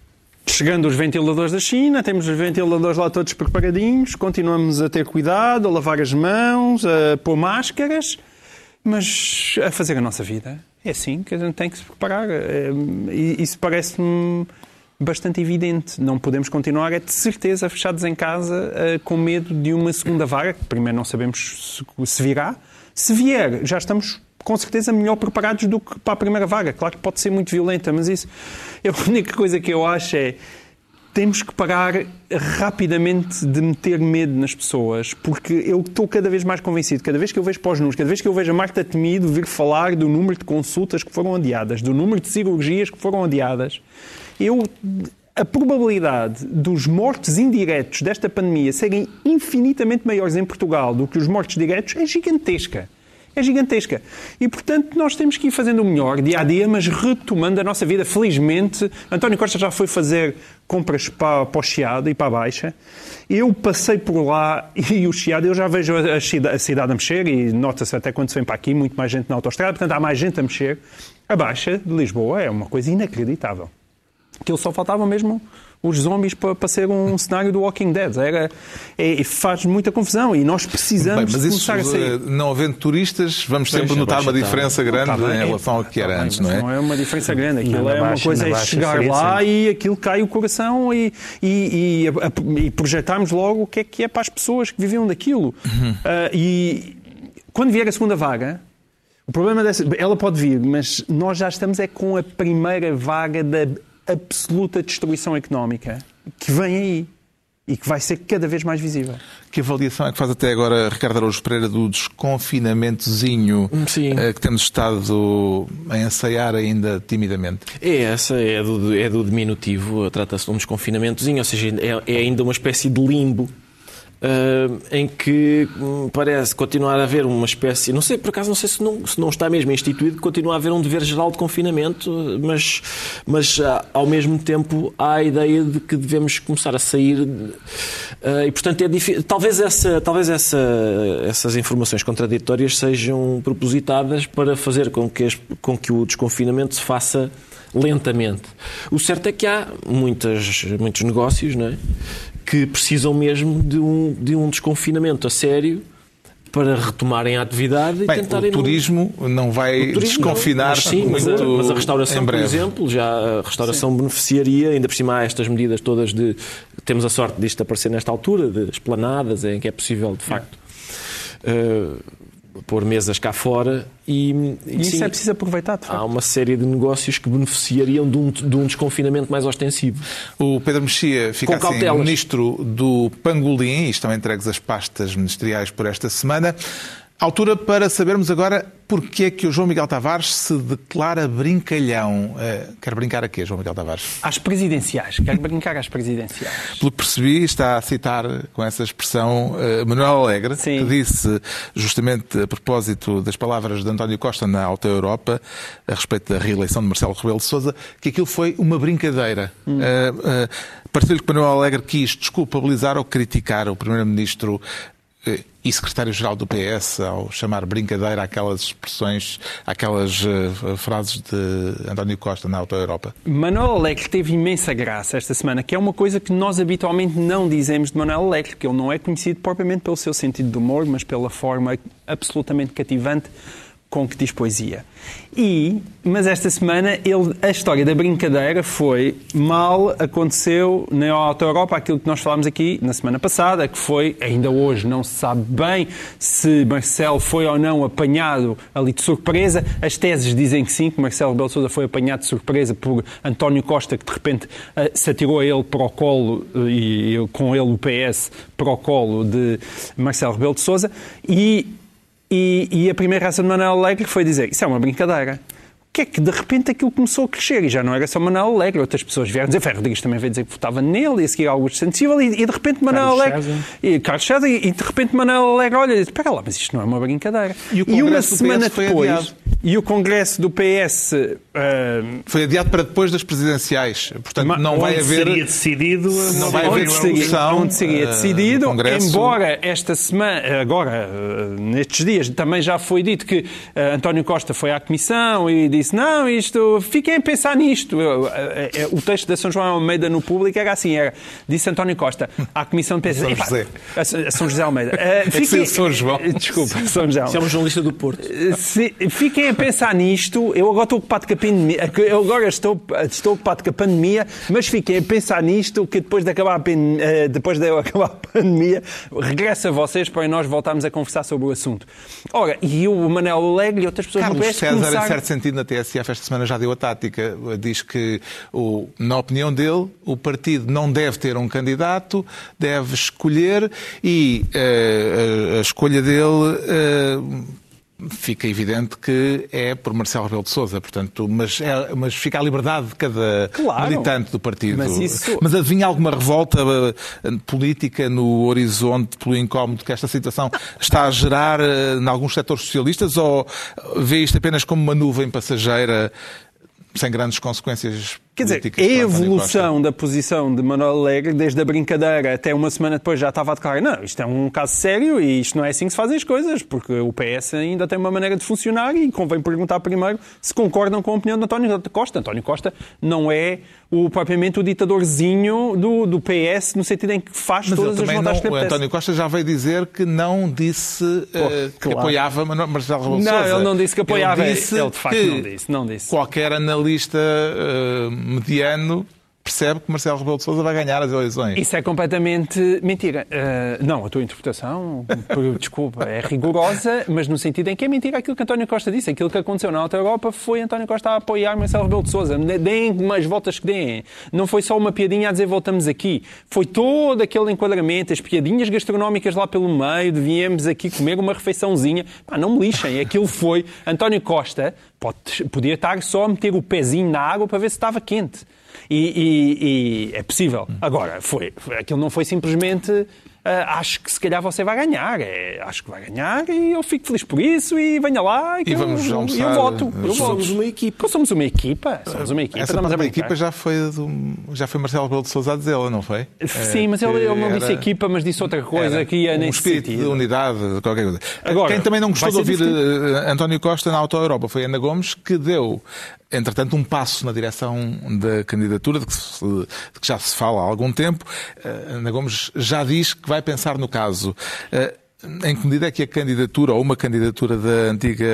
Chegando os ventiladores da China, temos os ventiladores lá todos preparadinhos, continuamos a ter cuidado, a lavar as mãos, a pôr máscaras, mas a fazer a nossa vida. É assim que a gente tem que se preparar. É, e Isso parece-me bastante evidente. Não podemos continuar, é de certeza, fechados em casa, eh, com medo de uma segunda vaga, que primeiro não sabemos se- virá. Se vier, já estamos com certeza melhor preparados do que para a primeira vaga. Claro que pode ser muito violenta, mas isso. A única coisa que eu acho é temos que parar rapidamente de meter medo nas pessoas, porque eu estou cada vez mais convencido, cada vez que eu vejo pós-números, cada vez que eu vejo a Marta Temido vir falar do número de consultas que foram adiadas, do número de cirurgias que foram adiadas, eu a probabilidade dos mortos indiretos desta pandemia serem infinitamente maiores em Portugal do que os mortos diretos é gigantesca é gigantesca. E, portanto, nós temos que ir fazendo o melhor dia a dia, mas retomando a nossa vida. Felizmente, António Costa já foi fazer compras para, para o Chiado e para a Baixa. Eu passei por lá e o Chiado, eu já vejo a, a cidade a mexer e nota-se até quando se vem para aqui, muito mais gente na autostrada, portanto há mais gente a mexer. A Baixa de Lisboa é uma coisa inacreditável. Que só faltava mesmo os zombies para, para ser um cenário do Walking Dead. Era, é, faz muita confusão e nós precisamos Bem, mas isso, começar a sair. Eh, não havendo turistas, vamos sempre Veja, notar uma diferença grande em relação ao que era antes, não é? Não é uma diferença grande. Aquilo é uma coisa, é chegar lá e aquilo cai o coração e, e, e, e, projetarmos logo o que é que é para as pessoas que viviam daquilo. Uhum. Uh, e quando vier a segunda vaga, o problema dessa. Ela pode vir, mas nós já estamos é com a primeira vaga da absoluta destruição económica que vem aí e que vai ser cada vez mais visível. Que avaliação é que faz até agora Ricardo Araújo Pereira do desconfinamentozinho Sim. Eh, que temos estado a ensaiar ainda timidamente? É essa, é do, é do diminutivo, trata-se de um desconfinamentozinho, ou seja, é, é ainda uma espécie de limbo Uh, em que hum, parece continuar a haver uma espécie, não sei, por acaso não sei se não, se não está mesmo instituído, continua a haver um dever geral de confinamento, mas, mas uh, ao mesmo tempo há a ideia de que devemos começar a sair uh, e portanto é difícil, talvez, essa, talvez essa, essas informações contraditórias sejam propositadas para fazer com que, as, com que o desconfinamento se faça lentamente. O certo é que há muitas, muitos negócios não é? Que precisam mesmo de um, de um desconfinamento a sério para retomarem a atividade e Bem, tentarem. O turismo não vai turismo desconfinar não, mas sim, muito mas a, mas a restauração, por exemplo, já a restauração sim. beneficiaria, ainda por cima há estas medidas todas de. Temos a sorte disto aparecer nesta altura, de esplanadas, em que é possível, de facto. Uh, pôr mesas cá fora e, e isso sim, é preciso aproveitar. Há uma série de negócios que beneficiariam de um, de um desconfinamento mais ostensivo. O Pedro Mexia fica Com assim, cautelas. ministro do Pangolim e estão entregues as pastas ministeriais por esta semana. Altura para sabermos agora porque é que o João Miguel Tavares se declara brincalhão. Uh, quer brincar a quê, João Miguel Tavares? Às presidenciais. Quer brincar às presidenciais. Pelo que percebi, está a citar com essa expressão uh, Manuel Alegre, Sim. que disse, justamente a propósito das palavras de António Costa na Alta Europa, a respeito da reeleição de Marcelo Rebelo de Sousa, que aquilo foi uma brincadeira. Hum. Uh, Pareceu-lhe que Manuel Alegre quis desculpabilizar ou criticar o Primeiro-Ministro e secretário-geral do PS ao chamar brincadeira aquelas expressões, aquelas uh, frases de António Costa na Auto Europa? Manuel Alegre teve imensa graça esta semana, que é uma coisa que nós habitualmente não dizemos de Manuel Alegre, que ele não é conhecido propriamente pelo seu sentido de humor, mas pela forma absolutamente cativante com que diz poesia. E, mas esta semana ele, a história da brincadeira foi mal aconteceu na Auto Europa aquilo que nós falámos aqui na semana passada, que foi, ainda hoje não se sabe bem se Marcelo foi ou não apanhado ali de surpresa. As teses dizem que sim, que Marcelo Rebelo Sousa foi apanhado de surpresa por António Costa, que de repente eh, se atirou a ele para o colo eh, e com ele o PS para o colo de Marcelo Rebelo de Sousa e e, e, a primeira reação de Manuel Alegre foi dizer isso é uma brincadeira que é que de repente aquilo começou a crescer e já não era só Manuel Alegre, outras pessoas vieram dizer, Ferro Rodrigues também veio dizer que votava nele e a seguir algo sensível e, e, de repente Manuel Alegre e Carlos César e, e, de repente Manuel Alegre olha, espera lá, mas isto não é uma brincadeira. E, e uma semana depois adiado. e o congresso do PS uh, foi adiado para depois das presidenciais, portanto não vai haver seria decidido, não vai haver discussão onde seria uh, decidido, embora esta semana agora uh, nestes dias também já foi dito que António Costa foi à comissão e disse disse: Não, isto, fiquem a pensar nisto. Eh, eh, o texto da São João Almeida no público era assim: era, disse António Costa à Comissão de Pesquisa. São José. A, São José Almeida. Uh, fiquem, é São João. Desculpa, São João. Isso é jornalista do Porto. Se, fiquem a pensar nisto. Eu agora estou ocupado com a pandemia. Eu agora estou, estou ocupado com a pandemia, mas fiquem a pensar nisto que depois de acabar a, pan, eh, depois de eu acabar a pandemia, regressa a vocês para nós voltarmos a conversar sobre o assunto. Ora, e o Manel Alegre e outras pessoas Carlos no PS César, começaram... em certo sentido, na TSF esta semana já deu a tática. Diz que, o, na opinião dele, o partido não deve ter um candidato, deve escolher e uh, a, a escolha dele. Uh, fica evidente que é por Marcelo Rebelo de Sousa, portanto, mas, é, mas fica a liberdade de cada Claro. militante do partido. Mas isso- Mas adivinha alguma revolta eh, política no horizonte pelo incómodo que esta situação está a gerar eh, em alguns setores socialistas ou vê isto apenas como uma nuvem passageira sem grandes consequências Quer dizer, a evolução da posição de Manuel Alegre, desde a brincadeira até uma semana depois, já estava a declarar: não, isto é um caso sério e isto não é assim que se fazem as coisas, porque o PS ainda tem uma maneira de funcionar e convém perguntar primeiro se concordam com a opinião de António Costa. António Costa não é o, propriamente o ditadorzinho do, do PS, no sentido em que faz Mas todas as vontades não, que lhe. António Costa já veio dizer que não disse eh, que claro. apoiava Manuel- Marcelo Rebelo Não, ele não disse que apoiava. Ele, disse Ele, de facto, que não disse, não disse. Qualquer analista eh, mediano percebe que Marcelo Rebelo de Sousa vai ganhar as eleições. Isso é completamente mentira. Uh, não, a tua interpretação, desculpa, é rigorosa, mas no sentido em que é mentira aquilo que António Costa disse. Aquilo que aconteceu na Alta Europa foi António Costa a apoiar Marcelo Rebelo de Sousa. Deem mais voltas que deem. Não foi só uma piadinha a dizer voltamos aqui. Foi todo aquele enquadramento, as piadinhas gastronómicas lá pelo meio, de viemos aqui comer uma refeiçãozinha. Pá, não me lixem. Aquilo foi António Costa, pode- podia estar só a meter o pezinho na água para ver se estava quente. E, e- e é possível. Agora, foi, foi- aquilo não foi simplesmente ah, acho que se calhar você vai ganhar. É, acho que vai ganhar e eu fico feliz por isso e venha lá e, E vamos eu, almoçar. eu voto. Eu Somos voto. uma equipa. Porque somos uma equipa. Somos uma equipa. Essa estamos a própria brincar. equipa já foi, do, já foi Marcelo Rebelo de Sousa a dizê-la, não foi? Sim, mas É, ele, que ele não disse era- equipa, mas disse outra coisa que ia um nesse espírito sentido. de unidade, qualquer coisa. Agora, Quem também não gostou de ouvir discutido. eh, António Costa na Auto Europa foi Ana Gomes, que deu, entretanto, um passo na direção da candidatura, de que, se- de que já se fala há algum tempo. Eh, Ana Gomes já diz que vai pensar no caso. Eh, Em que medida é que a candidatura ou uma candidatura da antiga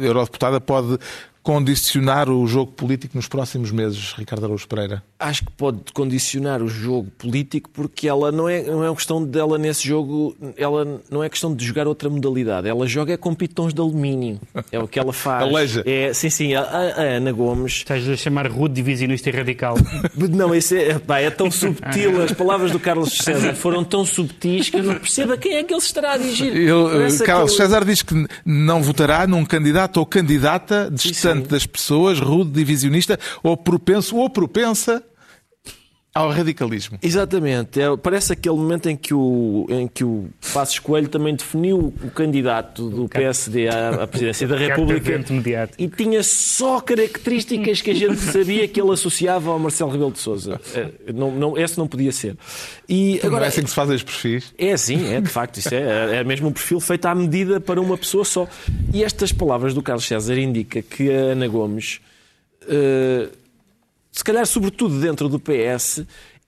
eurodeputada pode condicionar o jogo político nos próximos meses, Ricardo Araújo Pereira? acho que pode condicionar o jogo político porque ela não é, não é uma questão dela nesse jogo, ela não é questão de jogar outra modalidade. Ela joga é com pitons de alumínio. É o que ela faz. Aleija. É, sim, sim, a, a Ana Gomes. Estás a chamar rude, divisionista e radical. Não, isso é, pá, é tão subtil. As palavras do Carlos César foram tão subtis que eu não percebo a quem é que ele se estará a dirigir. Ele, Carlos aquele- César diz que não votará num candidato ou candidata distante das pessoas, rude, divisionista ou propenso ou propensa ao radicalismo. Exatamente. É, parece aquele momento em que o, em que o Passos Coelho também definiu o candidato do PSD à, à presidência da República Catavento mediático. e tinha só características que a gente sabia que ele associava ao Marcelo Rebelo de Sousa. Não, não, esse não podia ser. E não agora, é assim que se fazem os perfis. é assim, é de facto, isso é, é mesmo um perfil feito à medida para uma pessoa só. E estas palavras do Carlos César indica que a Ana Gomes, eh, se calhar sobretudo dentro do PS,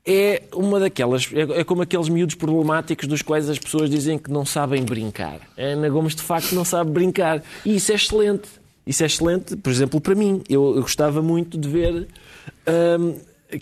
é uma daquelas, é, é como aqueles miúdos problemáticos dos quais as pessoas dizem que não sabem brincar. A Ana Gomes de facto não sabe brincar. E isso é excelente. Isso é excelente, por exemplo, para mim. Eu, eu gostava muito de ver hum,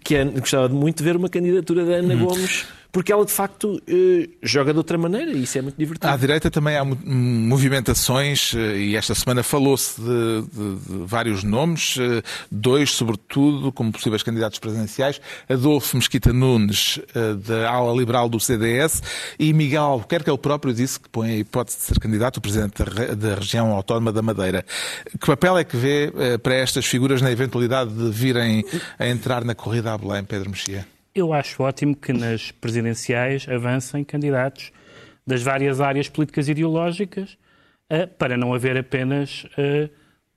que a- gostava muito de ver uma candidatura da Ana Gomes, porque ela de facto eh, joga de outra maneira e isso é muito divertido. À direita também há mo- movimentações eh, e esta semana falou-se de, de- de vários nomes, eh, dois sobretudo como possíveis candidatos presidenciais, Adolfo Mesquita Nunes, da ala liberal do CDS, e Miguel Albuquerque, ele próprio disse que põe a hipótese de ser candidato, o presidente da, re- da região autónoma da Madeira. Que papel é que vê para estas figuras na eventualidade de virem a entrar na corrida à Belém, Pedro Mexia? Eu acho ótimo que nas presidenciais avancem candidatos das várias áreas políticas e ideológicas eh, para não haver apenas eh,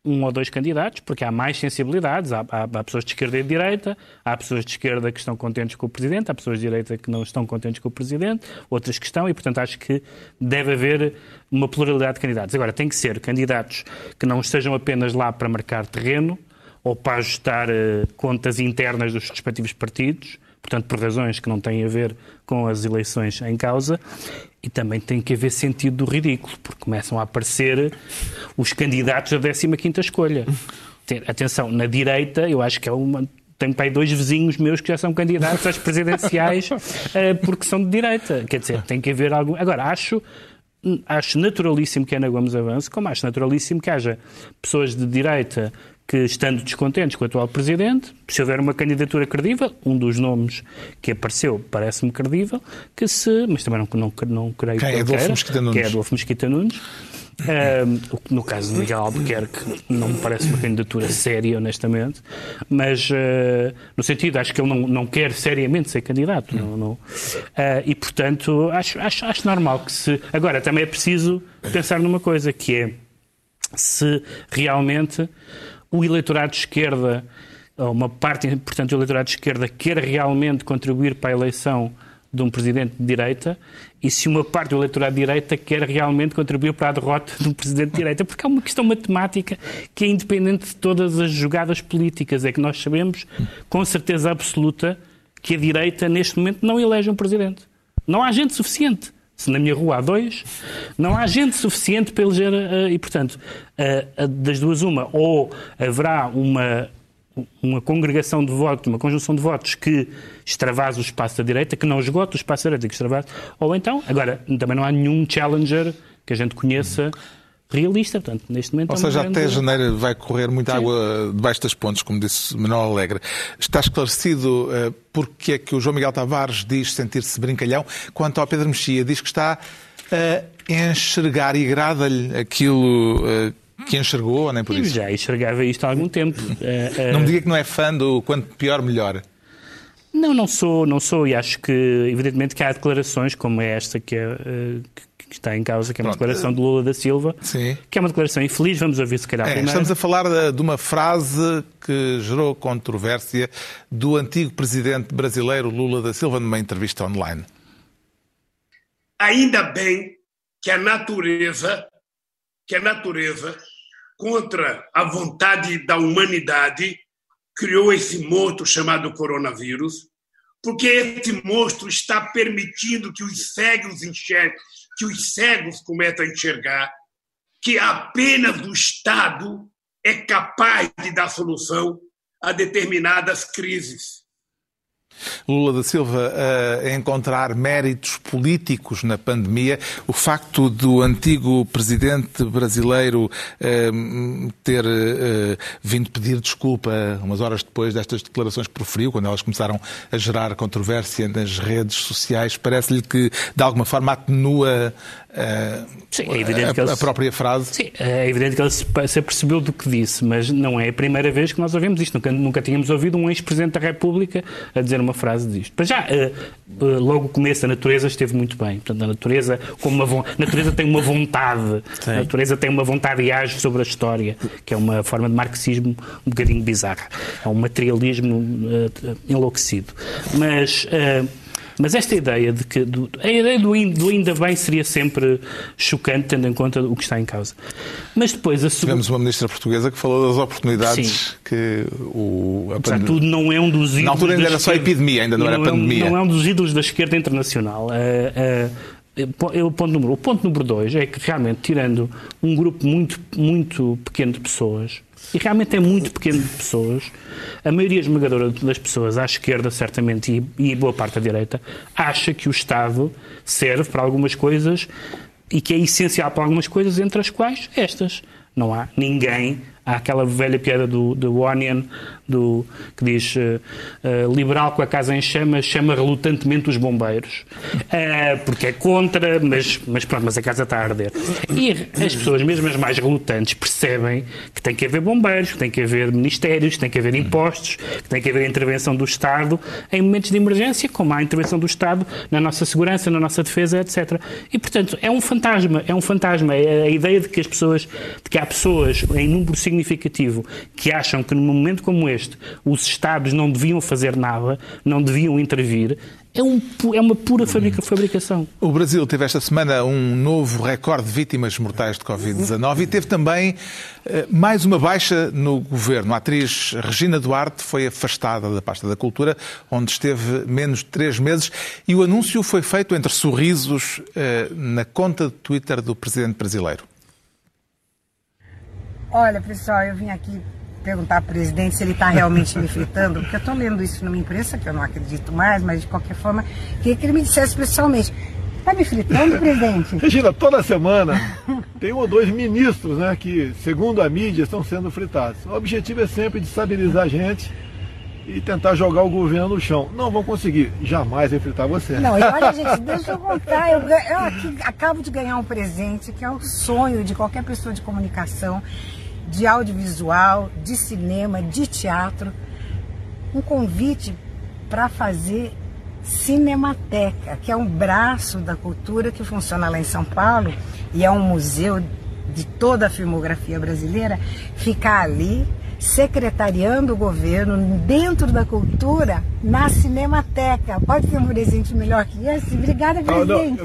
um ou dois candidatos, porque há mais sensibilidades. Há, há- há pessoas de esquerda e de direita, há pessoas de esquerda que estão contentes com o Presidente, há pessoas de direita que não estão contentes com o Presidente, outras que estão, e portanto acho que deve haver uma pluralidade de candidatos. Agora, tem que ser candidatos que não estejam apenas lá para marcar terreno ou para ajustar eh, contas internas dos respectivos partidos, portanto, por razões que não têm a ver com as eleições em causa, e também tem que haver sentido do ridículo, porque começam a aparecer os candidatos da 15ª escolha. Atenção, na direita, eu acho que é uma tenho pai dois vizinhos meus que já são candidatos às presidenciais porque são de direita. Quer dizer, tem que haver algum. Agora, acho acho naturalíssimo que Ana Gomes avance, como acho naturalíssimo que haja pessoas de direita que, estando descontentes com o atual Presidente, se houver uma candidatura credível, um dos nomes que apareceu parece-me credível, que se, mas também não, não, não creio que, é Adolfo Mesquita Nunes. que é Adolfo Mesquita Nunes, Uh, no caso de Miguel Albuquerque, não me parece uma candidatura séria, honestamente, mas uh, no sentido, acho que ele não, não quer seriamente ser candidato. Não, não. Uh, e, portanto, acho, acho, acho normal que se. Agora, também é preciso pensar numa coisa, que é se realmente o eleitorado de esquerda, uma parte importante do eleitorado de esquerda, quer realmente contribuir para a eleição de um presidente de direita e se uma parte do eleitorado de direita quer realmente contribuir para a derrota de um presidente de direita. Porque há uma questão matemática que é independente de todas as jogadas políticas. É que nós sabemos com certeza absoluta que a direita, neste momento, não elege um presidente. Não há gente suficiente. Se na minha rua há dois, não há gente suficiente para eleger. Uh, e, portanto, uh, das duas, uma, ou haverá uma uma congregação de votos, uma conjunção de votos que extravasa o espaço da direita, que não esgota o espaço da direita, que extravasa, ou então, agora, também não há nenhum challenger que a gente conheça realista, portanto, neste momento... Ou é seja, grande... até janeiro vai correr muita Sim. água debaixo das pontes, como disse Manuel Alegre. Está esclarecido uh, porque é que o João Miguel Tavares diz sentir-se brincalhão, quanto ao Pedro Mexia diz que está a enxergar e agrada-lhe aquilo... Uh, que enxergou ou nem por isso? Já enxergava isto há algum tempo. Eh, não me diga que não é fã do quanto pior, melhor. Não, não sou, não sou, e acho que, evidentemente, que há declarações como esta que, é, eh, que está em causa, que é uma Pronto. declaração de Lula da Silva, Sim. que é uma declaração infeliz, vamos ouvir se calhar é, primeiro. Estamos a falar de uma frase que gerou controvérsia do antigo presidente brasileiro Lula da Silva numa entrevista online. Ainda bem que a natureza, que a natureza contra a vontade da humanidade, criou esse monstro chamado coronavírus, porque esse monstro está permitindo que os cegos enxerguem, que os cegos começam a enxergar que apenas o Estado é capaz de dar solução a determinadas crises. Lula da Silva a encontrar méritos políticos na pandemia. O facto do antigo presidente brasileiro ehm, ter eh, vindo pedir desculpa umas horas depois destas declarações que proferiu, quando elas começaram a gerar controvérsia nas redes sociais, parece-lhe que de alguma forma atenua Sim, é evidente a, que ele, a própria frase. Sim, é evidente que ele se, se apercebeu do que disse, mas não é a primeira vez que nós ouvimos isto. Nunca, nunca tínhamos ouvido um ex-presidente da República a dizer uma frase disto. Mas já, uh, uh, logo começo, a natureza esteve muito bem. Portanto, a natureza, como uma, natureza tem uma vontade. Sim. A natureza tem uma vontade e age sobre a história, que é uma forma de marxismo um bocadinho bizarra. É um materialismo uh, enlouquecido. Mas. Mas esta ideia de que. Do, a ideia do, do, ainda bem seria sempre chocante, tendo em conta o que está em causa. Mas depois a Tivemos uma ministra portuguesa que falou das oportunidades Sim. que o. A Apesar tudo, não é um dos ídolos. Na altura ainda era só epidemia, ainda não, não era é pandemia. não é um dos ídolos da esquerda internacional. Uh, uh, o ponto número, o ponto número dois é que realmente, tirando um grupo muito, muito pequeno de pessoas, e realmente é muito pequeno de pessoas. A maioria esmagadora das pessoas, à esquerda, certamente, e, e boa parte à direita, acha que o Estado serve para algumas coisas e que é essencial para algumas coisas, entre as quais estas. Não há ninguém Há aquela velha piada do, do Onion, do, que diz uh, uh, liberal com a casa em chamas, chama relutantemente os bombeiros. Uh, porque é contra, mas, mas pronto, mas a casa está a arder. E as pessoas, mesmo as mais relutantes, percebem que tem que haver bombeiros, que tem que haver ministérios, que tem que haver impostos, que tem que haver intervenção do Estado em momentos de emergência, como há a intervenção do Estado na nossa segurança, na nossa defesa, etc. E, portanto, é um fantasma, é um fantasma. É a ideia de que as pessoas, de que há pessoas em número significativo significativo que acham que num momento como este os Estados não deviam fazer nada, não deviam intervir, é, um, é uma pura fabrica, fabricação. O Brasil teve esta semana um novo recorde de vítimas mortais de Covid-19 e teve também eh, mais uma baixa no governo. A atriz Regina Duarte foi afastada da pasta da cultura, onde esteve menos de três meses, e o anúncio foi feito entre sorrisos eh, na conta de Twitter do presidente brasileiro. Olha, pessoal, eu vim aqui perguntar ao presidente se ele está realmente me fritando, porque eu estou lendo isso numa imprensa que eu não acredito mais, mas de qualquer forma, queria que ele me dissesse pessoalmente. Está me fritando, presidente? Regina, toda semana tem um ou dois ministros né, que, segundo a mídia, estão sendo fritados. O objetivo é sempre estabilizar a gente e tentar jogar o governo no chão. Não vão conseguir jamais enfrentar você. Não, e olha, gente, deixa eu contar. Eu, eu aqui, acabo de ganhar um presente que é o sonho de qualquer pessoa de comunicação de audiovisual, de cinema, de teatro, um convite para fazer Cinemateca, que é um braço da cultura que funciona lá em São Paulo e é um museu de toda a filmografia brasileira, ficar ali secretariando o governo dentro da cultura na Cinemateca. Pode ter um presente melhor que esse? Obrigada, presidente.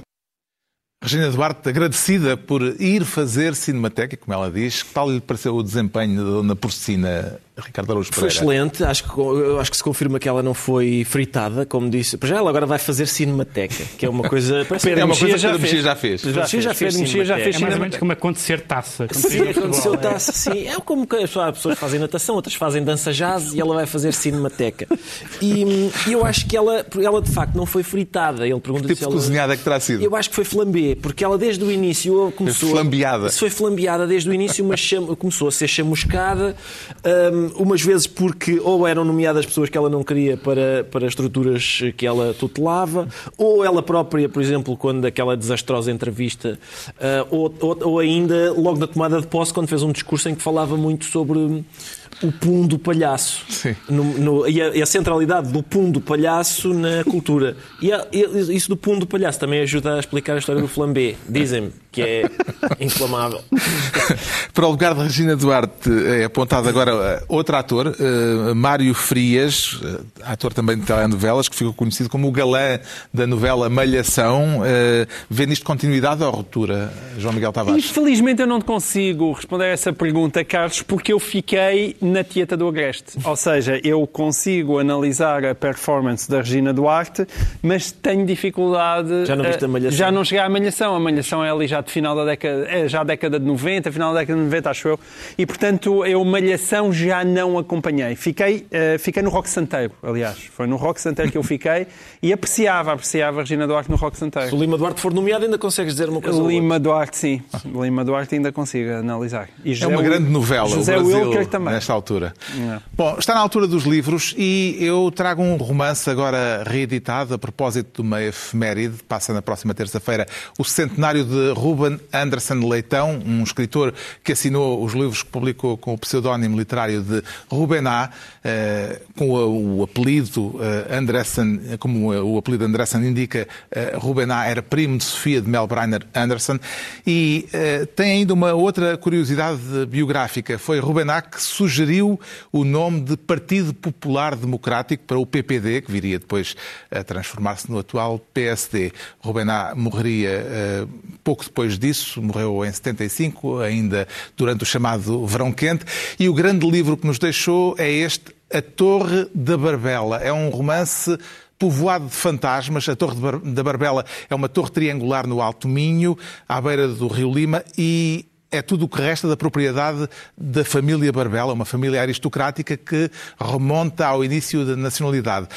Regina Duarte, agradecida por ir fazer Cinemateca, como ela diz, que tal lhe pareceu o desempenho da dona Porcina Ricardo Araújo Pereira? Foi excelente, acho que, acho que se confirma que ela não foi fritada, como disse. Para já ela agora vai fazer Cinemateca, que é uma coisa... é uma coisa que Pedro Mexia já fez. Já fez, já fez, Mexia já fez É mais ou menos como acontecer taça. Sim, aconteceu taça, sim. É como que as pessoas fazem natação, outras fazem dança jazz e ela vai fazer Cinemateca. E, e eu acho que ela, ela de facto não foi fritada. Ele pergunta que tipo ela... de cozinhada é que terá sido? Eu acho que foi flambé, porque ela desde o início começou... Foi flambeada. Se foi flambeada desde o início, mas cham... começou a ser chamuscada, um, umas vezes porque ou eram nomeadas pessoas que ela não queria para, para estruturas que ela tutelava, ou ela própria, por exemplo, quando aquela desastrosa entrevista, uh, ou, ou, ou ainda logo na tomada de posse, quando fez um discurso em que falava muito sobre o pum do palhaço. No, no, e, a, e, a, centralidade do pum do palhaço na cultura. E, a, e, isso do pum do palhaço também ajuda a explicar a história do flambé. Dizem-me que é inflamável. Para o lugar de Regina Duarte é apontado agora outro ator, uh, Mário Frias, uh, ator também de telenovelas, que ficou conhecido como o galã da novela Malhação. Uh, vê nisto continuidade ou ruptura, João Miguel Tavares? Infelizmente eu não consigo responder a essa pergunta, Carlos, porque eu fiquei na Tieta do Agreste. Ou seja, eu consigo analisar a performance da Regina Duarte, mas tenho dificuldade... Já não viste a Malhação? Já não cheguei à Malhação. A Malhação é ali já de final da década, é já década de 90, final da década de 90, acho eu. E, portanto, eu Malhação já não acompanhei. Fiquei, uh, fiquei no Rock Santeiro, aliás. Foi no Rock Santeiro que eu fiquei e apreciava, apreciava a Regina Duarte no Rock Santeiro. Se o Lima Duarte for nomeado, ainda consegues dizer uma coisa Lima Duarte, sim. Lima Duarte ainda consigo analisar. E é uma grande novela, José o Brasil, Wilker também. nesta altura. Não. Bom, está na altura dos livros e eu trago um romance agora reeditado a propósito de uma efeméride. Passa na próxima terça-feira o centenário de Ruben Anderson Leitão, um escritor que assinou os livros que publicou com o pseudónimo literário de Ruben A, eh, com o apelido eh, Anderson, como o apelido Anderson indica, eh, Ruben A era primo de Sofia de Melbreiner Anderson e tem ainda uma outra curiosidade biográfica. Foi Ruben A que sugeriu o nome de Partido Popular Democrático para o PPD, que viria depois a transformar-se no atual PSD. Ruben A morreria pouco depois disso, morreu em 75, ainda durante o chamado Verão Quente, e o grande livro que nos deixou é este, A Torre da Barbela. É um romance povoado de fantasmas. A Torre da Barbela é uma torre triangular no Alto Minho, à beira do Rio Lima, e é tudo o que resta da propriedade da família Barbela, uma família aristocrática que remonta ao início da nacionalidade.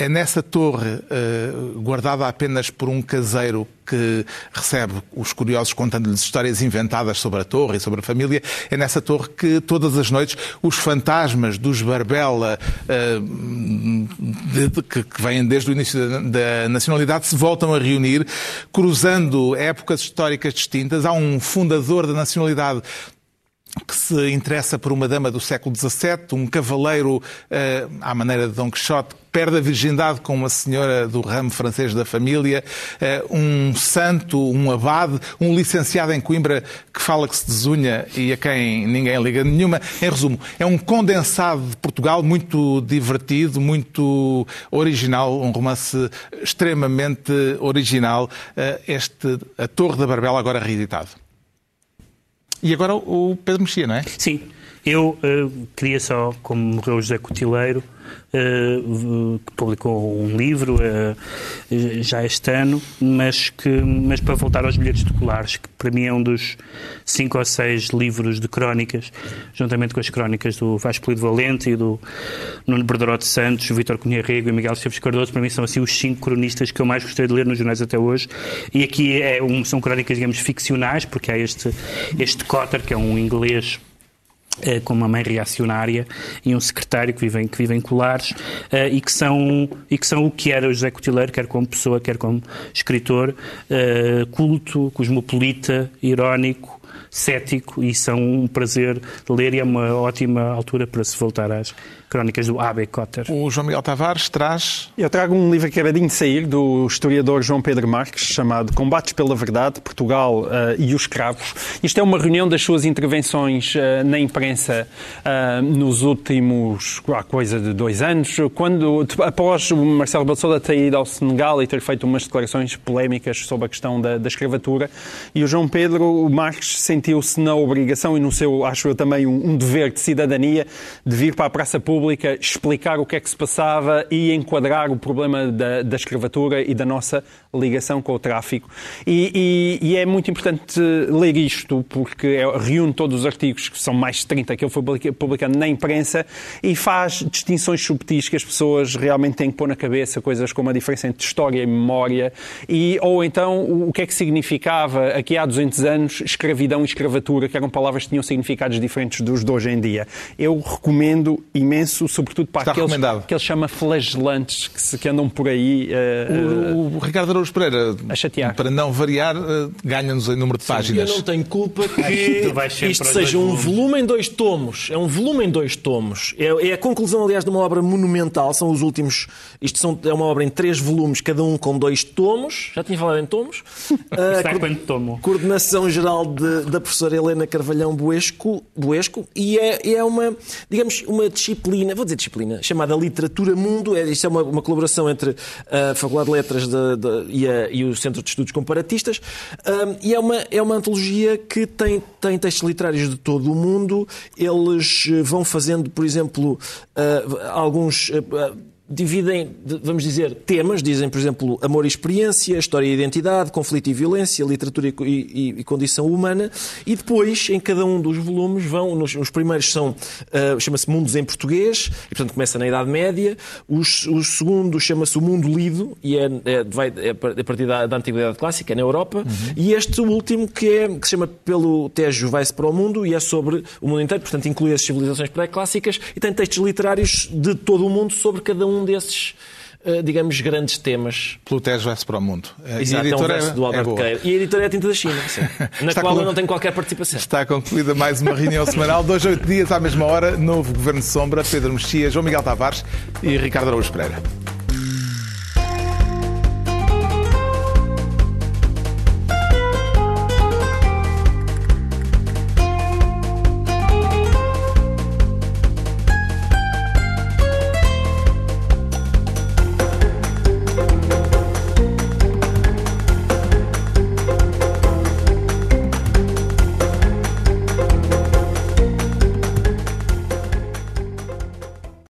É nessa torre, uh, guardada apenas por um caseiro que recebe os curiosos contando-lhes histórias inventadas sobre a torre e sobre a família, é nessa torre que todas as noites os fantasmas dos Barbela, de, que, vêm desde o início da, nacionalidade, se voltam a reunir, cruzando épocas históricas distintas. Há um fundador da nacionalidade que se interessa por uma dama do século XVII, um cavaleiro eh, à maneira de Dom Quixote, que perde a virgindade com uma senhora do ramo francês da família, eh, um santo, um abade, um licenciado em Coimbra que fala que se desunha e a quem ninguém liga nenhuma. Em resumo, é um condensado de Portugal muito divertido, muito original, um romance extremamente original. Eh, este A Torre da Barbela, agora reeditado. E agora o Pedro Mexia, não é? Sim. Eu uh, queria só, como morreu o José Cotileiro, uh, que publicou um livro uh, já este ano, mas, que, mas para voltar aos bilhetes titulares, que para mim é um dos cinco ou seis livros de crónicas, juntamente com as crónicas do Vasco Polido Valente e do Nuno Berdarote Santos, Vítor Cunha Rego e Miguel Esteves Cardoso, para mim são assim os cinco cronistas que eu mais gostei de ler nos jornais até hoje. E aqui é um, são crónicas, digamos, ficcionais, porque há este, este Cotter, que é um inglês com uma mãe reacionária e um secretário que vivem, que vivem colares uh, e, que são, e que são o que era o José Cotileiro, quer como pessoa, quer como escritor, uh, culto, cosmopolita, irónico, cético e são um prazer ler e é uma ótima altura para se voltar às crónicas do A.B. Cotter. O João Miguel Tavares traz... Eu trago um livro que acabadinho de sair do historiador João Pedro Marques, chamado Combates pela Verdade, Portugal uh, e os Escravos. Isto é uma reunião das suas intervenções uh, na imprensa uh, nos últimos, há coisa de dois anos, quando, após o Marcelo Balsouda ter ido ao Senegal e ter feito umas declarações polémicas sobre a questão da, da escravatura, e o João Pedro Marques sentiu-se na obrigação e no seu, acho eu também, um, um dever de cidadania de vir para a praça pública explicar o que é que se passava e enquadrar o problema da, da escravatura e da nossa ligação com o tráfico. E, e, e, é muito importante ler isto, porque é, reúne todos os artigos, que são mais de 30, que ele foi publicando na imprensa, e faz distinções subtis que as pessoas realmente têm que pôr na cabeça, coisas como a diferença entre história e memória, e, ou então o que é que significava aqui há 200 anos escravidão e escravatura, que eram palavras que tinham significados diferentes dos de hoje em dia. Eu recomendo imenso sobretudo para Está aqueles que ele chama flagelantes que, se, que andam por aí. Uh, o, o, Ricardo Araújo Pereira, a chatear. para não variar, uh, ganha-nos em número de Sim, páginas. Eu não tenho culpa que isto seja um volume em dois tomos. É um volume em dois tomos. É, é, a conclusão, aliás, de uma obra monumental. São os últimos. Isto são, é uma obra em três volumes, cada um com dois tomos. Já tinha falado em tomos. Uh, Está quanto tomo? Coordenação geral de, da professora Helena Carvalhão Buesco, Buesco e é, é uma, digamos, uma disciplina vou dizer disciplina, chamada Literatura Mundo. É, isto é uma, uma colaboração entre a Faculdade de Letras de, de, e, a, e, o Centro de Estudos Comparatistas. Um, e é uma, é uma antologia que tem, tem textos literários de todo o mundo. Eles vão fazendo, por exemplo, uh, alguns. Uh, dividem, vamos dizer, temas, dizem, por exemplo, amor e experiência, história e identidade, conflito e violência, literatura e, e, e condição humana, e depois, em cada um dos volumes, vão, nos, os primeiros são, uh, chama-se Mundos em Português, e portanto começa na Idade Média, os, o segundo chama-se O Mundo Lido, e é, é, vai, é a partir da, da Antiguidade Clássica, é na Europa, uhum. e este último que, é, que se chama Pelo Tejo Vai-se para o Mundo, e é sobre o mundo inteiro, portanto inclui as civilizações pré-clássicas, e tem textos literários de todo o mundo sobre cada um um desses eh, digamos, grandes temas. Plutés vai-se para o mundo. Eh, Exato, e a editora é um verso do Albert é E a editora é a Tinta da China, sim, na qual eu não tenho qualquer participação. Está concluída mais uma reunião semanal, dois, oito dias à mesma hora, novo Governo de Sombra, Pedro Mexia, João Miguel Tavares e Ricardo Araújo Pereira.